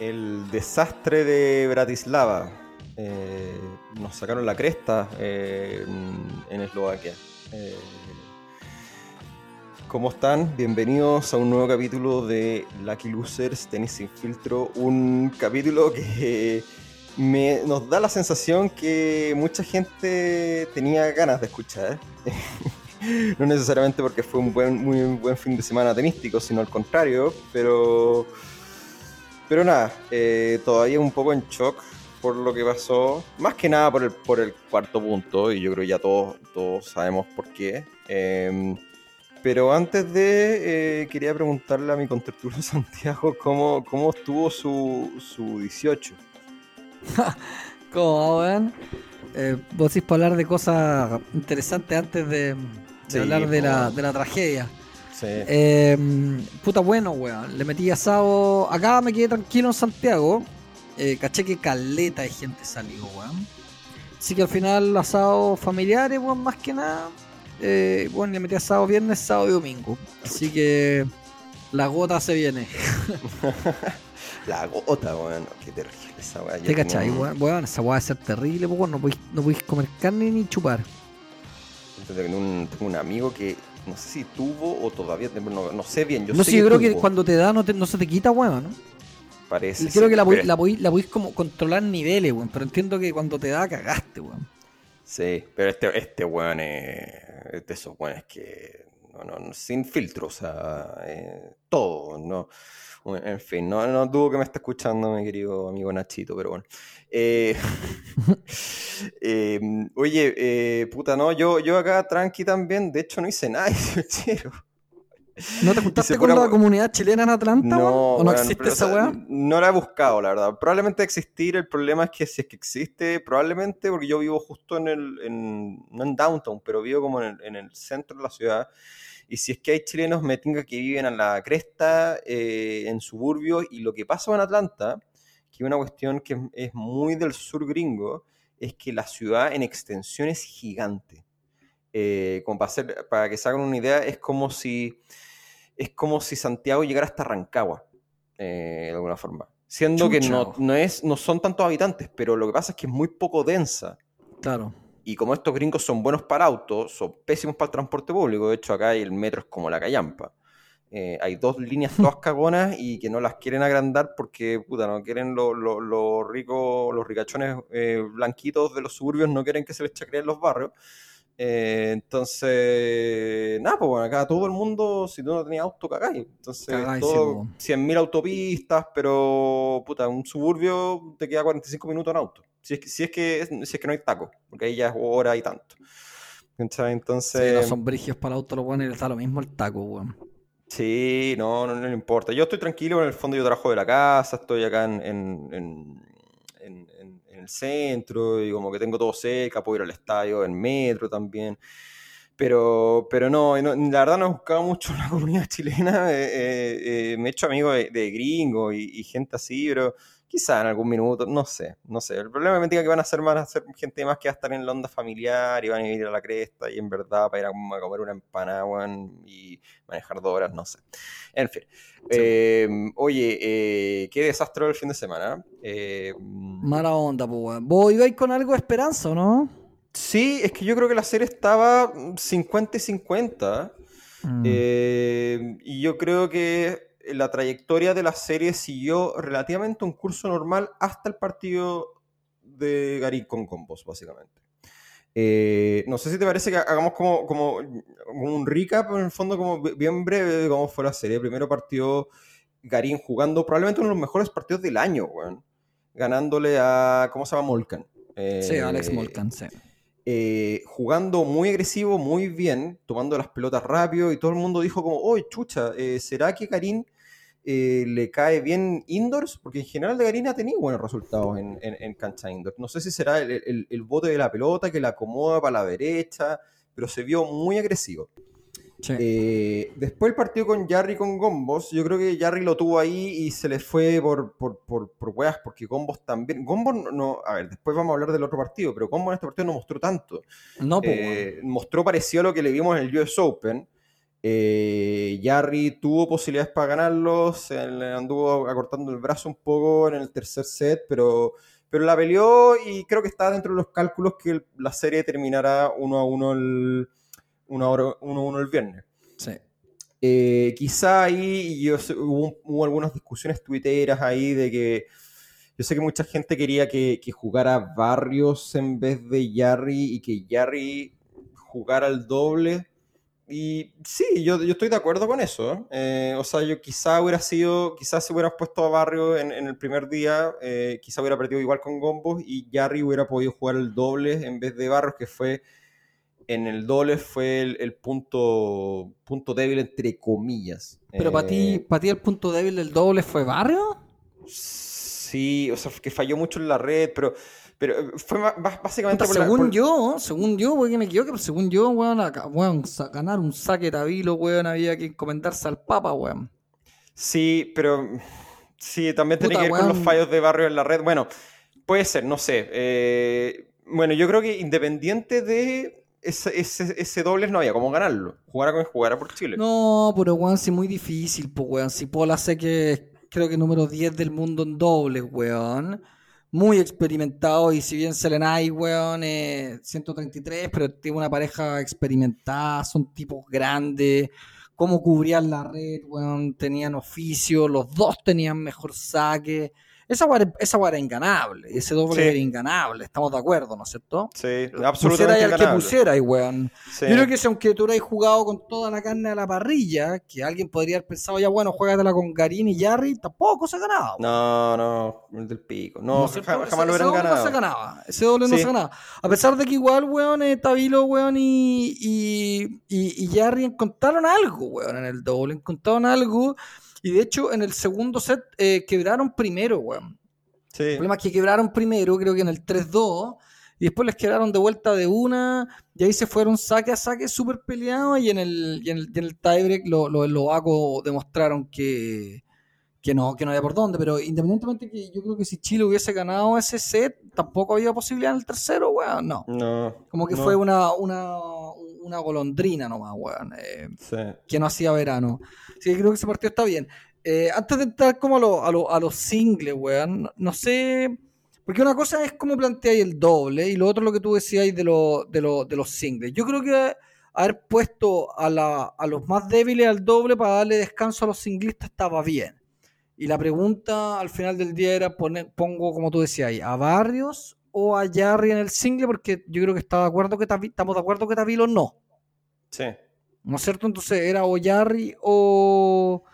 el desastre de Bratislava. Eh, nos sacaron la cresta eh, en, Eslovaquia. Eh, ¿Cómo están? Bienvenidos a un nuevo capítulo de Lucky Losers Tenis sin filtro. Un capítulo que me, nos da la sensación que mucha gente tenía ganas de escuchar. no necesariamente porque fue un buen, muy buen fin de semana tenístico, sino al contrario, pero pero nada, eh, todavía un poco en shock por lo que pasó. Más que nada por el, por el cuarto punto, y yo creo que ya todos, todos sabemos por qué. Em, pero antes de, eh, quería preguntarle a mi contertulio Santiago cómo, cómo estuvo su, su 18. ¿Cómo, weón? Eh, vos decís para hablar de cosas interesantes antes de, hablar de la, de la tragedia. Eh, puta bueno, weón. Le metí asado. Acá me quedé tranquilo en Santiago. Eh, caché que caleta de gente salió, weón. Así que al final asado familiares, weón, más que nada. Eh, bueno, le metí asado viernes, sábado y domingo. Así que la gota se viene. la gota, weón. Qué terrible esa weá. ¿Te cachai, weón? Weón, esa weá va a ser terrible, weón. No podéis, no comer carne ni chupar. Un, tengo un amigo que no sé si tuvo o todavía, no, no sé bien. Yo no sé, yo creo que cuando te da no, no se te quita, weón, ¿no? Parece. creo que la podéis la, la como controlar niveles, weón, pero entiendo que cuando te da cagaste, weón. Sí, pero este, este weón es de esos weones que, no, no, sin filtro, o sea, eh, todo, ¿no? En fin, no, no dudo que me esté escuchando mi querido amigo Nachito, pero bueno. Eh, em, oye, eh, puta, no, yo, yo acá tranqui también, de hecho no hice nada, ¿No te juntaste con la comunidad chilena en Atlanta? No, ¿O no existe esa weá? No la he buscado, la verdad. Probablemente existir, el problema es que si es que existe, probablemente porque yo vivo justo en el, en, no en downtown, pero vivo como en el, en el centro de la ciudad. Y si es que hay chilenos, me tenga que viven a la cresta, eh, en suburbios, y lo que pasa en Atlanta que una cuestión que es muy del sur gringo, es que la ciudad en extensión es gigante. Eh, como para, para que se hagan una idea, es como si, es como si Santiago llegara hasta Rancagua, eh, de alguna forma. Siendo que no, no, es, no son tantos habitantes, pero lo que pasa es que es muy poco densa. Claro. Y como estos gringos son buenos para autos, son pésimos para el transporte público. De hecho, acá el metro es como la callampa. Eh, hay dos líneas todas cagonas y que no las quieren agrandar porque, puta, no quieren los ricos, los ricachones eh, blanquitos de los suburbios, no quieren que se les chacreen los barrios. Eh, entonces, nada, pues bueno, acá todo el mundo, si tú no tenías auto, cagáis. Entonces, todo, 100.000 autopistas, pero, puta, un suburbio te queda 45 minutos en auto. Si es que, si es que, si es que no hay taco, porque ahí ya es hora y tanto. Entonces. Sí, no son brigios para el auto, lo bueno, y está lo mismo el taco, weón. Sí, no, no, no, importa. Yo estoy tranquilo, en el fondo yo trabajo de la casa, estoy acá en, en, el centro y como que tengo todo cerca, puedo ir al estadio, en metro también. Pero, pero no, la verdad no he buscado mucho la comunidad chilena. Eh, eh, eh, me he hecho amigo de, gringos y, y, gente así, pero Quizá en algún minuto, no sé, no sé. El problema me diga que van a ser más, a ser gente más que va a estar en la onda familiar y van a ir a la cresta y en verdad para ir a, comer una empanada y manejar dos horas, no sé. En fin. Em, oye, eh, qué desastre el fin de semana. Eh, Mala onda, pues, ¿Vos ibais con algo de esperanza o no? Sí, es que yo creo que la serie estaba 50 y 50. Mm. Eh, y yo creo que la trayectoria de la serie siguió relativamente un curso normal hasta el partido de Garín con combos, básicamente. Eh, no sé si te parece que hagamos como, como, un recap, en el fondo, como bien breve de cómo fue la serie. primero partido Garín jugando probablemente uno de los mejores partidos del año, ganándole a, ¿cómo se llama? Molcan. sí, Alex Molcan, sí. Eh, jugando muy agresivo, muy bien, tomando las pelotas rápido y todo el mundo dijo como, oh, chucha, eh, ¿será que Garín eh, le cae bien indoors, porque en general de Garín ha tenido buenos resultados en, en, cancha indoors. No sé si será el, el, bote de la pelota que la acomoda para la derecha, pero se vio muy agresivo. Eh, después el partido con Jarry con Gombos, yo creo que Jarry lo tuvo ahí y se le fue por, por, por, por weas, porque Gombos también. Gombos no, a ver, después vamos a hablar del otro partido, pero Gombos en este partido no mostró tanto. No, eh, Mostró parecido a lo que le vimos en el US Open, Eh, Jarry tuvo posibilidades para ganarlo, se le anduvo acortando el brazo un poco en el tercer set, pero, pero la peleó y creo que está dentro de los cálculos que la serie terminará 1 a 1 el, uno el viernes. Sí. Eh, quizá ahí yo, hubo, algunas discusiones tuiteras ahí de que yo sé que mucha gente quería que, jugara Barrios en vez de Jarry y que Jarry jugara el doble. Y sí, yo, yo estoy de acuerdo con eso. Eh, o sea, yo quizá hubiera sido, quizás si hubieras puesto a Barrio en, el primer día, eh, quizá hubiera perdido igual con Gombos y Jarry hubiera podido jugar el doble en vez de Barrios, que fue en el doble fue el, punto, punto débil entre comillas. Pero para ti, eh, para ti el punto débil del doble fue Barrio? Sí, o sea, que falló mucho en la red, pero, pero eh, fue básicamente según yo, según yo, porque me equivoqué, pero según yo, weón, ganar un saque tabilo, weón, había que encomendarse al Papa, weón. Sí, pero sí, también tiene que ver con los fallos de barrio en la red. Bueno, puede ser, no sé. Eh, bueno, yo creo que independiente de ese, ese, ese dobles no había cómo ganarlo. Jugara con jugara por Chile. No, pero weón, sí muy difícil, pues weón. Si Pola sé que creo que número 10 del mundo en dobles, weón. Muy experimentado y si bien Selenay, weón, es 133, pero tiene una pareja experimentada, son tipos grandes. Cómo cubrían la red, weón, tenían oficio, los dos tenían mejor saque. Esa guarda, esa era inganable, ese doble era inganable, estamos de acuerdo, ¿no es cierto? Sí, absolutamente pusiera que pusiera, y weón. Yo creo que si aunque tú hubieras jugado con toda la carne a la parrilla, que alguien podría haber pensado, ya bueno, juegatela con Garín y Jarry, tampoco se ha ganado. No, no, el del pico. No, jamás, lo hubieran ganado. No se ganaba, ese doble no se ganaba. A pesar de que igual, weón, eh, Tabilo, weón, y, y, y, y Jarry encontraron algo, weón, en el doble, encontraron algo y de hecho, en el segundo set eh, quebraron primero, weón. Sí. El problema es que quebraron primero, creo que en el 3-2, y después les quedaron de vuelta de una, y ahí se fueron saque a saque súper peleados, y en el, y en el, el tiebreak los lo, demostraron que, que no, que no había por dónde, pero independientemente que yo creo que si Chile hubiese ganado ese set, tampoco había posibilidad en el tercero, weón, no. No. Como que fue una, una, una golondrina nomás, weón, eh, que no hacía verano. Sí, creo que ese partido está bien. Eh, antes de entrar como a, a, los singles, weón, no, sé. Porque una cosa es cómo planteáis el doble y lo otro es lo que tú decías de, de, de los singles. Yo creo que haber puesto a, la, a los más débiles al doble para darle descanso a los singlistas estaba bien. Y la pregunta al final del día era, poner, pongo como tú decías ahí, a Barrios o a Jarry en el single, porque yo creo que estaba de acuerdo que estamos de acuerdo que Tavilo no. Sí. ¿No es cierto? Entonces era o Jarry o,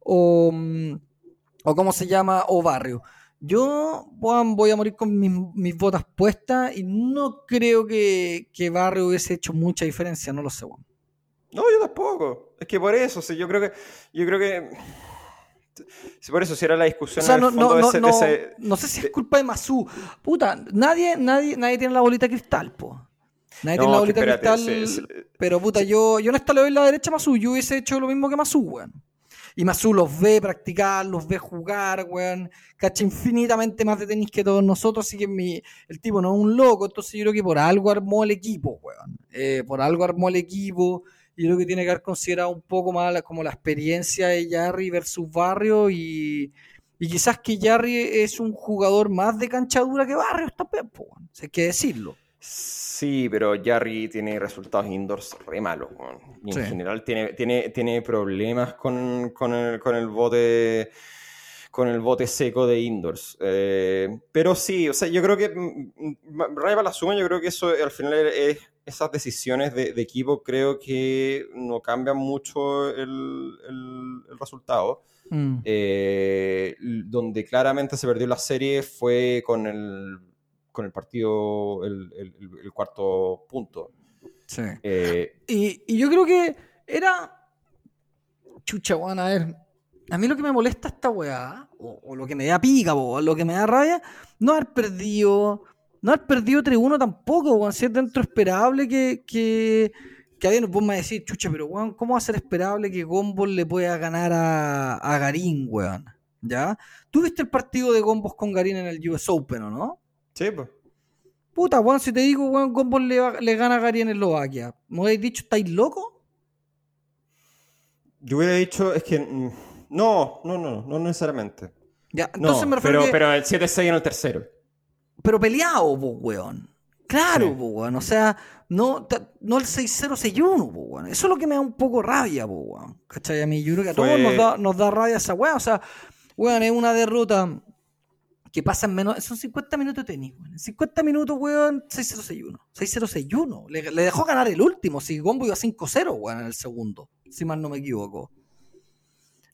o, mm, o ¿cómo se llama? O Barrio. Yo voy a morir con mis, botas puestas y no creo que, que, Barrio hubiese hecho mucha diferencia, no lo sé. No, yo tampoco. Es que por eso, sí, yo creo que, yo creo que por eso, si era la discusión. no, no, sé si es culpa de Masu. Puta, nadie, nadie, nadie tiene la bolita de cristal, po. Nadie tiene la bolita de cristal. Pero puta, yo, yo no está le doy la derecha a Masu. Yo hubiese hecho lo mismo que Masu, weón. Y Masu los ve practicar, los ve jugar, weón. Cacha infinitamente más de tenis que todos nosotros. Así que mi, el tipo no es un loco. Entonces yo creo que por algo armó el equipo, weón. Eh, por algo armó el equipo yo creo que tiene que haber considerado un poco más como la experiencia de Jarry versus Barrio y, quizás que Jarry es un jugador más de canchadura que Barrio también, pues, hay que decirlo. Sí, pero Jarry tiene resultados indoors re malos. en general tiene, tiene, tiene problemas con, con, el, con el bote con el bote seco de indoors. Eh, pero sí, o sea, yo creo que, mm, mm, Raya la suma, yo creo que eso al final es, esas decisiones de, equipo creo que no cambian mucho el, resultado. Mm. Eh, donde claramente se perdió la serie fue con el, con el partido, el, cuarto punto. Sí. Eh, y, y, yo creo que era... Chucha, bueno, a ver, a mí lo que me molesta esta weá, o, lo que me da pica, o lo que me da rabia, no haber perdido, no haber perdido 3-1 tampoco, weón. Si es dentro esperable que, que, que alguien nos ponga a decir, chucha, pero weón, ¿cómo va a ser esperable que Gombos le pueda ganar a, a Garín, weón? ¿Ya? ¿Tú viste el partido de Gombos con Garín en el US Open, o no? Sí, pues. Puta, weón, si te digo, weón, Gombos le, le gana a Garín en Eslovaquia, ¿me habéis dicho, estáis locos? Yo hubiera dicho, es que. Mm, no, no, no, no necesariamente. Ya, entonces me refiero pero, pero el 7-6 en el tercero. Pero peleado, weón. Claro, weón. O sea, no, no el 6-0-6-1, weón. Eso es lo que me da un poco rabia, weón. ¿Cachai? A mí, yo creo que a todos nos da, nos da rabia esa weón. O sea, weón, es una derrota que pasa en menos. Son 50 minutos de tenis, weón. En 50 minutos, weón, 6-0-6-1. 6-0-6-1. Le, le, dejó ganar el último. Si Gombo iba 5-0, weón, en el segundo. Si mal no me equivoco.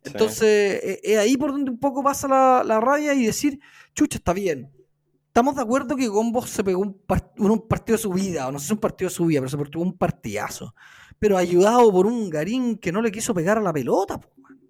Entonces, es, eh, ahí por donde un poco pasa la, la rabia y decir, chucha, está bien estamos de acuerdo que Gombo se pegó un, un, partido de su vida, o no sé si un partido de su vida, pero se pegó un partidazo. Pero ayudado por un Garín que no le quiso pegar a la pelota.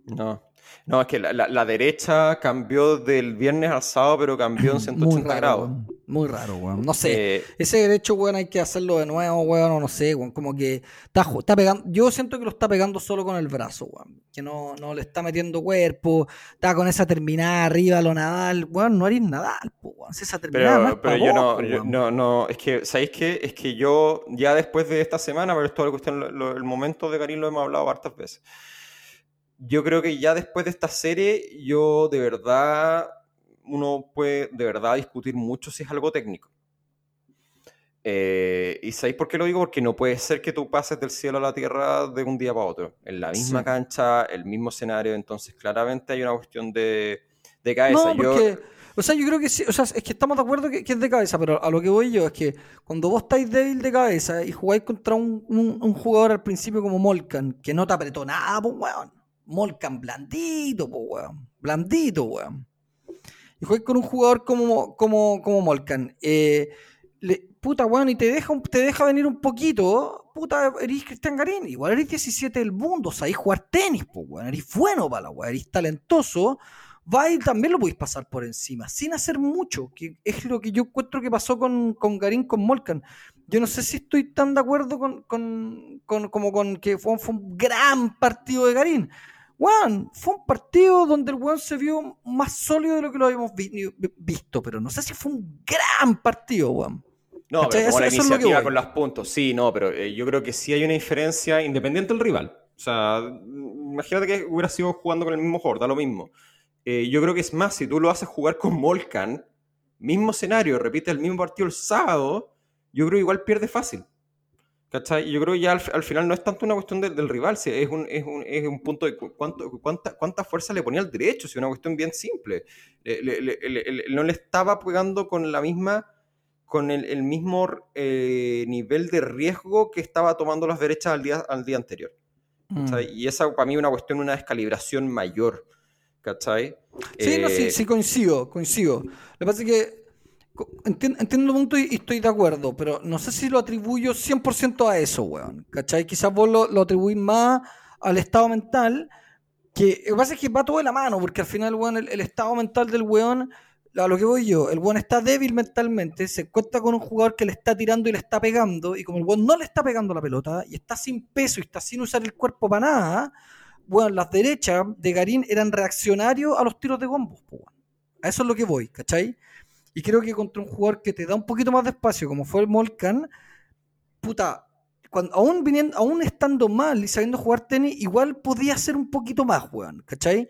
No. No, es que la, derecha cambió del viernes al sábado, pero cambió en 180 grados. Muy raro, weón. No sé. Eh, ese derecho, weón, hay que hacerlo de nuevo, weón, o no sé, weón. Como que está, está pegando. Yo siento que lo está pegando solo con el brazo, weón. Que no, no le está metiendo cuerpo. Está con esa terminada arriba, lo Nadal. Weón, no haréis Nadal, weón. Si esa terminada. Pero, pero yo no, no, no. Es que, ¿sabéis qué? Es que yo, ya después de esta semana, pero esto es cuestión, el momento de Karim lo hemos hablado hartas veces yo creo que ya después de esta serie, yo de verdad, uno puede de verdad discutir mucho si es algo técnico. Eh, ¿Y sabéis por qué lo digo? Porque no puede ser que tú pases del cielo a la tierra de un día para otro. En la misma cancha, el mismo escenario. Entonces, claramente hay una cuestión de, de cabeza. No, porque, o sea, yo creo que sí. O sea, es que estamos de acuerdo que, es de cabeza, pero a lo que voy yo es que cuando vos estáis débil de cabeza y jugáis contra un, un, jugador al principio como Molkan, que no te apretó nada, pues, weón Molcan blandito, po, weón. Blandito, weón. Y juegas con un jugador como, como, como Molcan. Eh, puta, weón, y te deja, te deja venir un poquito. Puta, eres Cristian Garín. Igual eres 17 del mundo. Sabéis jugar tenis, po, weón. Eres bueno para la weón. Eres talentoso. Va y también lo podéis pasar por encima, sin hacer mucho, que es lo que yo encuentro que pasó con, con Garín, con Molcan. Yo no sé si estoy tan de acuerdo con, con, con como con que fue, fue, un gran partido de Garín. Weón, fue un partido donde el weón se vio más sólido de lo que lo habíamos visto, pero no sé si fue un gran partido, weón. No, pero como la iniciativa con los puntos, sí, no, pero eh, yo creo que sí hay una diferencia independiente del rival. O sea, imagínate que hubiera sido jugando con el mismo jugador, da lo mismo. Eh, yo creo que es más, si tú lo haces jugar con Molcan, mismo escenario, repite el mismo partido el sábado, yo creo que igual pierde fácil. ¿Cachai? Yo creo que ya al, final no es tanto una cuestión del rival, es un, es, un, es un punto de cuánto, cuánta, cuánta fuerza le ponía al derecho, es una cuestión bien simple. no le estaba pegando con la misma con el, mismo eh, nivel de riesgo que estaba tomando las derechas al día, al día anterior. Mm. Y esa para mí es una cuestión, una descalibración mayor. ¿Cachai? Sí, no, sí, eh, sí, coincido, coincido. Lo que pasa es que Entiendo, el punto y estoy de acuerdo, pero no sé si lo atribuyo 100% a eso, weón. ¿Cachai? Quizás vos lo, lo atribuís más al estado mental, que lo que pasa es que va todo de la mano, porque al final, weón, el, estado mental del weón, a lo que voy yo, el weón está débil mentalmente, se encuentra con un jugador que le está tirando y le está pegando, y como el weón no le está pegando la pelota, y está sin peso y está sin usar el cuerpo para nada, weón, las derechas de Garín eran reaccionarios a los tiros de gombos, weón. A eso es lo que voy, ¿cachai? Y creo que contra un jugador que te da un poquito más de espacio, como fue el Molcan, puta, cuando, aún, viniendo, aún estando mal y sabiendo jugar tenis, igual podía ser un poquito más, weón, ¿cachai?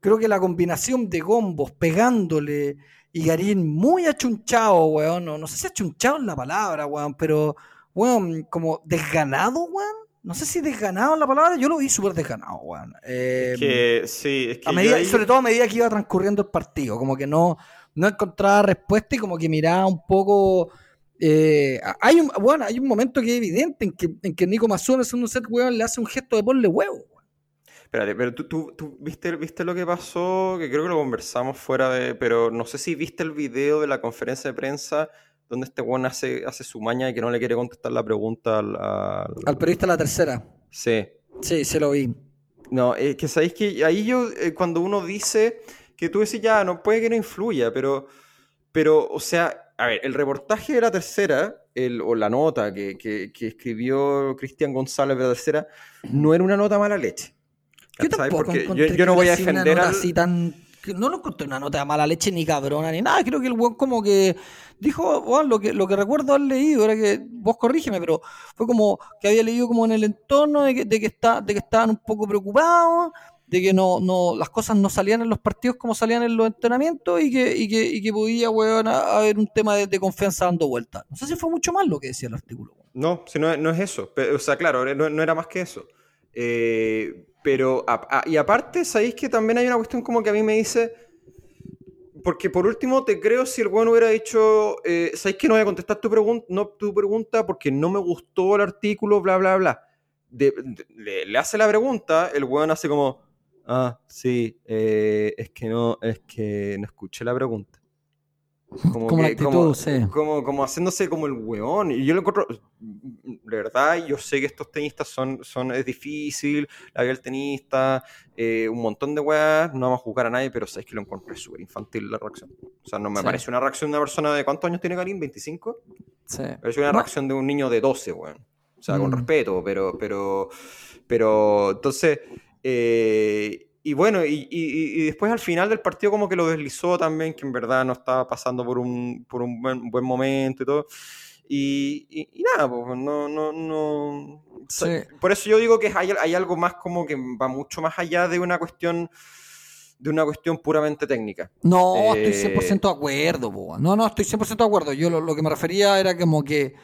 Creo que la combinación de gombos pegándole y Garín muy achunchado, weón, no, no sé si achunchado es la palabra, weón, pero, weón, como desganado, weón. No sé si desganado es la palabra, yo lo vi súper desganado, weón. es que, em, sí, es que. A medida, Sobre todo a medida que iba transcurriendo el partido, como que no, no encontraba respuesta y como que miraba un poco. Eh, hay un, bueno, hay un momento que es evidente en que, en que Nico Mazón, un set weón, le hace un gesto de ponle huevo. Espérate, pero tú, tú, tú, viste, viste lo que pasó, que creo que lo conversamos fuera de. Pero no sé si viste el video de la conferencia de prensa donde este weón hace, hace su maña y que no le quiere contestar la pregunta al. Al, periodista la tercera. Sí. Sí, se lo vi. No, es que sabéis que ahí yo, eh, cuando uno dice que tú decís, ya, no puede que no influya, pero, pero, o sea, a ver, el reportaje de la tercera, el, o la nota que, que, escribió Cristian González de la tercera, no era una nota mala leche. Yo tampoco Porque yo, no voy a defender al... así tan no lo encontré una nota de mala leche ni cabrona ni nada. Creo que el weón como que dijo, lo que, lo que recuerdo haber leído era que, vos corrígeme, pero fue como que había leído como en el entorno de que, de que, está, de que estaban un poco preocupados, de que no, no, las cosas no salían en los partidos como salían en los entrenamientos y que, y que, y que podía, weón, haber un tema de, confianza dando vuelta. No sé si fue mucho más lo que decía el artículo. No, si no, no es eso. o sea, claro, no, no era más que eso. Eh, pero, y aparte, ¿sabéis que también hay una cuestión como que a mí me dice, porque por último te creo si el bueno hubiera dicho, eh, ¿sabéis que no voy a contestar tu, pregunta no, tu pregunta porque no me gustó el artículo, bla, bla, bla? le, hace la pregunta, el weón hace como, ah, sí, eh, es que no, es que no escuché la pregunta. Como, como, como, haciéndose como el weón. Y yo lo encuentro, de verdad, yo sé que estos tenistas son, son es difícil, la vida del tenista, eh, un montón de weas, no vamos a juzgar a nadie, pero sabes que lo encontré súper infantil la reacción. O sea, no me parece una reacción de una persona de ¿cuántos años tiene Karim? ¿25? Sí. Parece una reacción de un niño de 12, weón. O sea, con mm. respeto, pero, pero, pero, entonces, eh, y bueno, y, después al final del partido como que lo deslizó también, que en verdad no estaba pasando por un, por un buen, momento y todo. Y, nada, pues no, no, no. Por eso yo digo que hay, hay, algo más como que va mucho más allá de una cuestión de una cuestión puramente técnica. No, estoy 100% eh, de acuerdo, po. no, no, estoy 100% de acuerdo. Yo lo, que me refería era como que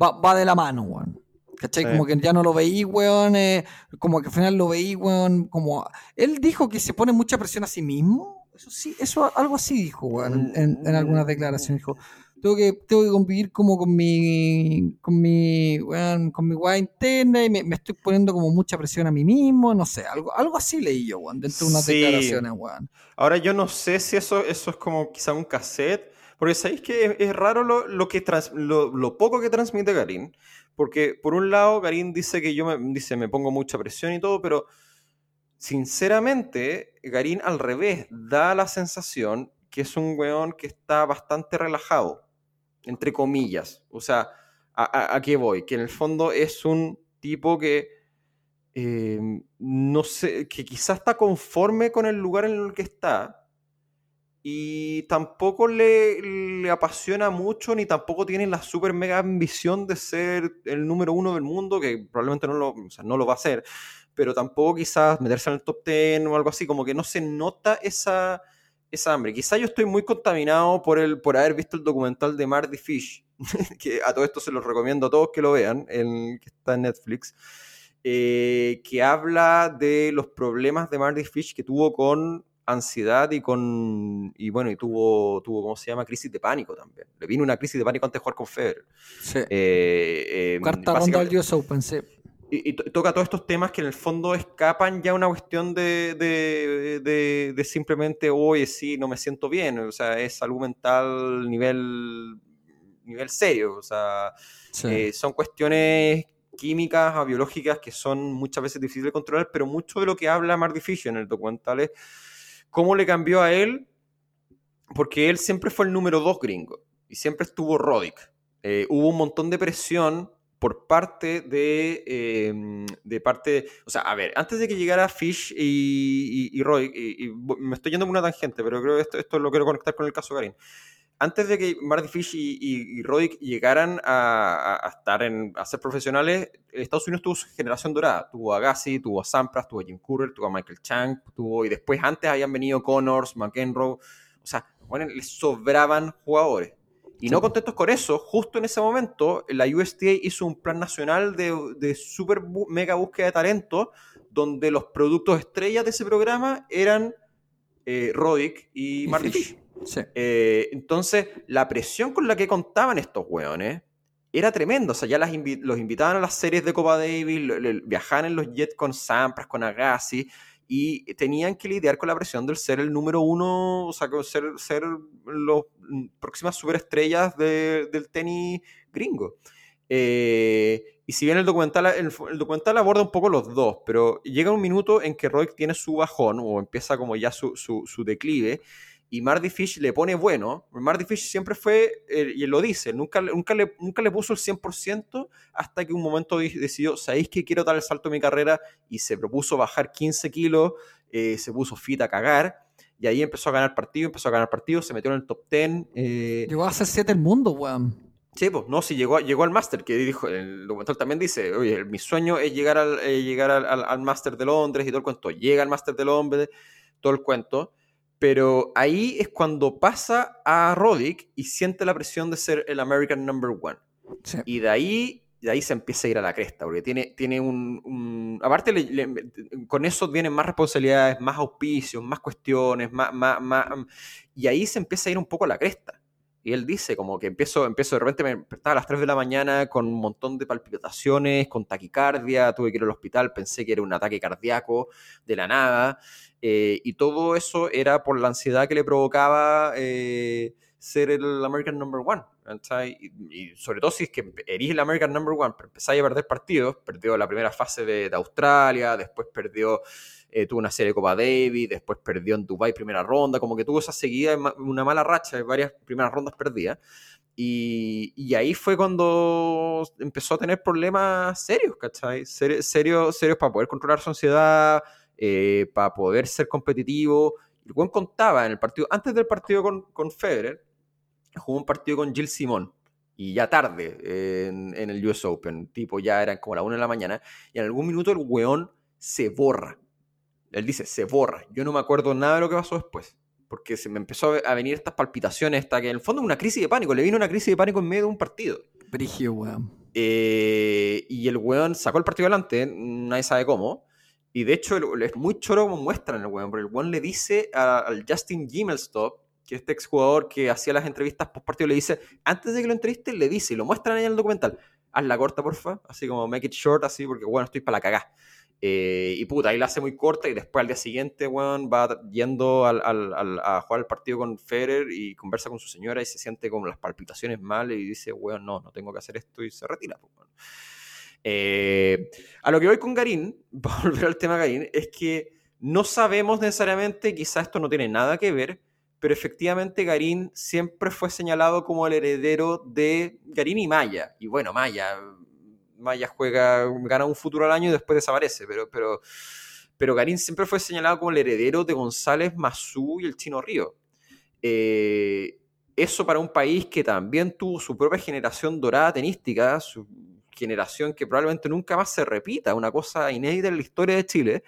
va, va de la mano, weón. ¿Cachai? Como que ya no lo veí, weón. Eh, como que al final lo veí, weón. Como. Él dijo que se pone mucha presión a sí mismo. Eso sí, eso algo así dijo, weón, en, algunas declaraciones. Dijo. Tengo que, tengo que convivir como con mi con mi weón, con mi weá interna y me, estoy poniendo como mucha presión a mí mismo, no sé, algo, algo así leí yo, weón, dentro de unas declaraciones, weón. Ahora yo no sé si eso, eso es como quizá un cassette, porque sabéis que es, raro lo, lo que lo, lo, poco que transmite Karim. Porque por un lado, Karim dice que yo me, dice, me pongo mucha presión y todo, pero sinceramente, Karim al revés da la sensación que es un weón que está bastante relajado, entre comillas. O sea, ¿a, qué voy? Que en el fondo es un tipo que eh, no sé, que quizás está conforme con el lugar en el que está, y tampoco le, apasiona mucho ni tampoco tiene la super mega ambición de ser el número uno del mundo, que probablemente no lo, no lo va a hacer, pero tampoco quizás meterse en el top ten o algo así, como que no se nota esa, esa hambre. Quizás yo estoy muy contaminado por, el, por haber visto el documental de Marty Fish, que a todo esto se los recomiendo a todos que lo vean, que está en Netflix. Eh, que habla de los problemas de Marty Fish que tuvo con ansiedad y con y bueno y tuvo tuvo cómo se llama crisis de pánico también. Le vino una crisis de pánico antes de jugar con Federer. Sí. eh, em, cuarta ronda del US Open sí. y, toca todos estos temas que en el fondo escapan ya una cuestión de, de, de, simplemente oye sí no me siento bien o sea es salud mental nivel nivel serio. O sea eh, son cuestiones químicas o biológicas que son muchas veces difíciles de controlar, pero mucho de lo que habla Mark Fisher en el documental es ¿Cómo le cambió a él? Porque él siempre fue el número dos gringo y siempre estuvo Roddick. Eh, hubo un montón de presión por parte de, em, de parte, o sea, a ver, antes de que llegara Fish y, y, y, me estoy yendo por una tangente, pero creo que esto, esto lo quiero conectar con el caso Karim antes de que Marty Fish y, y, Roddick llegaran a, estar en, a ser profesionales, Estados Unidos tuvo su generación dorada. Tuvo a Gassi, tuvo a Sampras, tuvo a Jim Courier, tuvo a Michael Chang, tuvo, y después antes habían venido Connors, McEnroe. O sea, bueno, les sobraban jugadores. Y no contentos con eso, justo en ese momento, la USTA hizo un plan nacional de, de super mega búsqueda de talento, donde los productos estrellas de ese programa eran eh, Roddick y Marty Fish. Eh, entonces, la presión con la que contaban estos weones era tremenda. O sea, ya los invitaban a las series de Copa Davis, viajaban en los jets con Sampras, con Agassi, y tenían que lidiar con la presión del ser el número uno, o sea, ser, ser las próximas superestrellas del tenis gringo. Eh, y si bien el documental, el, documental aborda un poco los dos, pero llega un minuto en que Roy tiene su bajón o empieza como ya su, su declive y Marty Fish le pone bueno. Marty Fish siempre fue, eh, y él lo dice, nunca, nunca, le, nunca le puso el 100% hasta que un momento decidió, ¿sabéis que quiero dar el salto en mi carrera? Y se propuso bajar 15 kilos, eh, se puso fit a cagar. y ahí empezó a ganar partido, empezó a ganar partido, se metió en el top 10. Eh... Llegó a ser 7 del mundo, weón. Sí, pues, no, sí, llegó, llegó al Master, que dijo, el documental también dice, oye, mi sueño es llegar al, llegar al, al, Master de Londres y todo el cuento. Llega al Master de Londres, todo el cuento. Pero ahí es cuando pasa a Roddick y siente la presión de ser el American Number One. Y de ahí, de ahí se empieza a ir a la cresta, porque tiene, tiene un... aparte, con eso vienen más responsabilidades, más auspicios, más cuestiones, más, más, más, y ahí se empieza a ir un poco a la cresta. Y él dice, como que empiezo, empiezo de repente, me despertaba a las 3 de la mañana con un montón de palpitaciones, con taquicardia, tuve que ir al hospital, pensé que era un ataque cardíaco de la nada, eh, y todo eso era por la ansiedad que le provocaba eh, ser el American Number One. Y, sobre todo si es que eres el American Number One, pero empezáis a perder partidos, perdió la primera fase de, de Australia, después perdió eh, tuvo una serie de Copa Davis, después perdió en Dubai primera ronda, como que tuvo esa seguida, una mala racha, varias primeras rondas perdidas. Y, y, ahí fue cuando empezó a tener problemas serios, ¿cachai? serios, serios para poder controlar su ansiedad, eh, para poder ser competitivo. El buen contaba en el partido, antes del partido con, con Federer, jugó un partido con Jill Simón, y ya tarde en, en, el US Open, tipo ya eran como la 1 de la mañana, y en algún minuto el weón se borra. Él dice, se borra. Yo no me acuerdo nada de lo que pasó después. Porque se me empezó a venir estas palpitaciones hasta que en el fondo una crisis de pánico. Le vino una crisis de pánico en medio de un partido. Brigio, weón. Eh, y el weón sacó el partido adelante, nadie sabe cómo. Y de hecho es muy choro como muestran el weón. Porque el weón le dice al Justin Gimelstop, que este exjugador que hacía las entrevistas post partido, le dice, antes de que lo entreviste, le dice, y lo muestran ahí en el documental, haz la corta, porfa. Así como make it short, así, porque bueno, estoy para la cagá. Eh, y puta, ahí la hace muy corta y después al día siguiente, weón, va yendo al, al, a jugar el partido con Federer y conversa con su señora y se siente como las palpitaciones mal y dice, weón, no, no tengo que hacer esto y se retira. Pues, eh, a lo que voy con Garín, volver al tema Garín, es que no sabemos necesariamente, quizá esto no tiene nada que ver, pero efectivamente Garín siempre fue señalado como el heredero de Garín y Maya. Y bueno, Maya, Maya juega, gana un futuro al año y después desaparece, pero, pero, pero Garín siempre fue señalado como el heredero de González Mazú y el Chino Río. Eh, eso para un país que también tuvo su propia generación dorada tenística, su generación que probablemente nunca más se repita, una cosa inédita en la historia de Chile,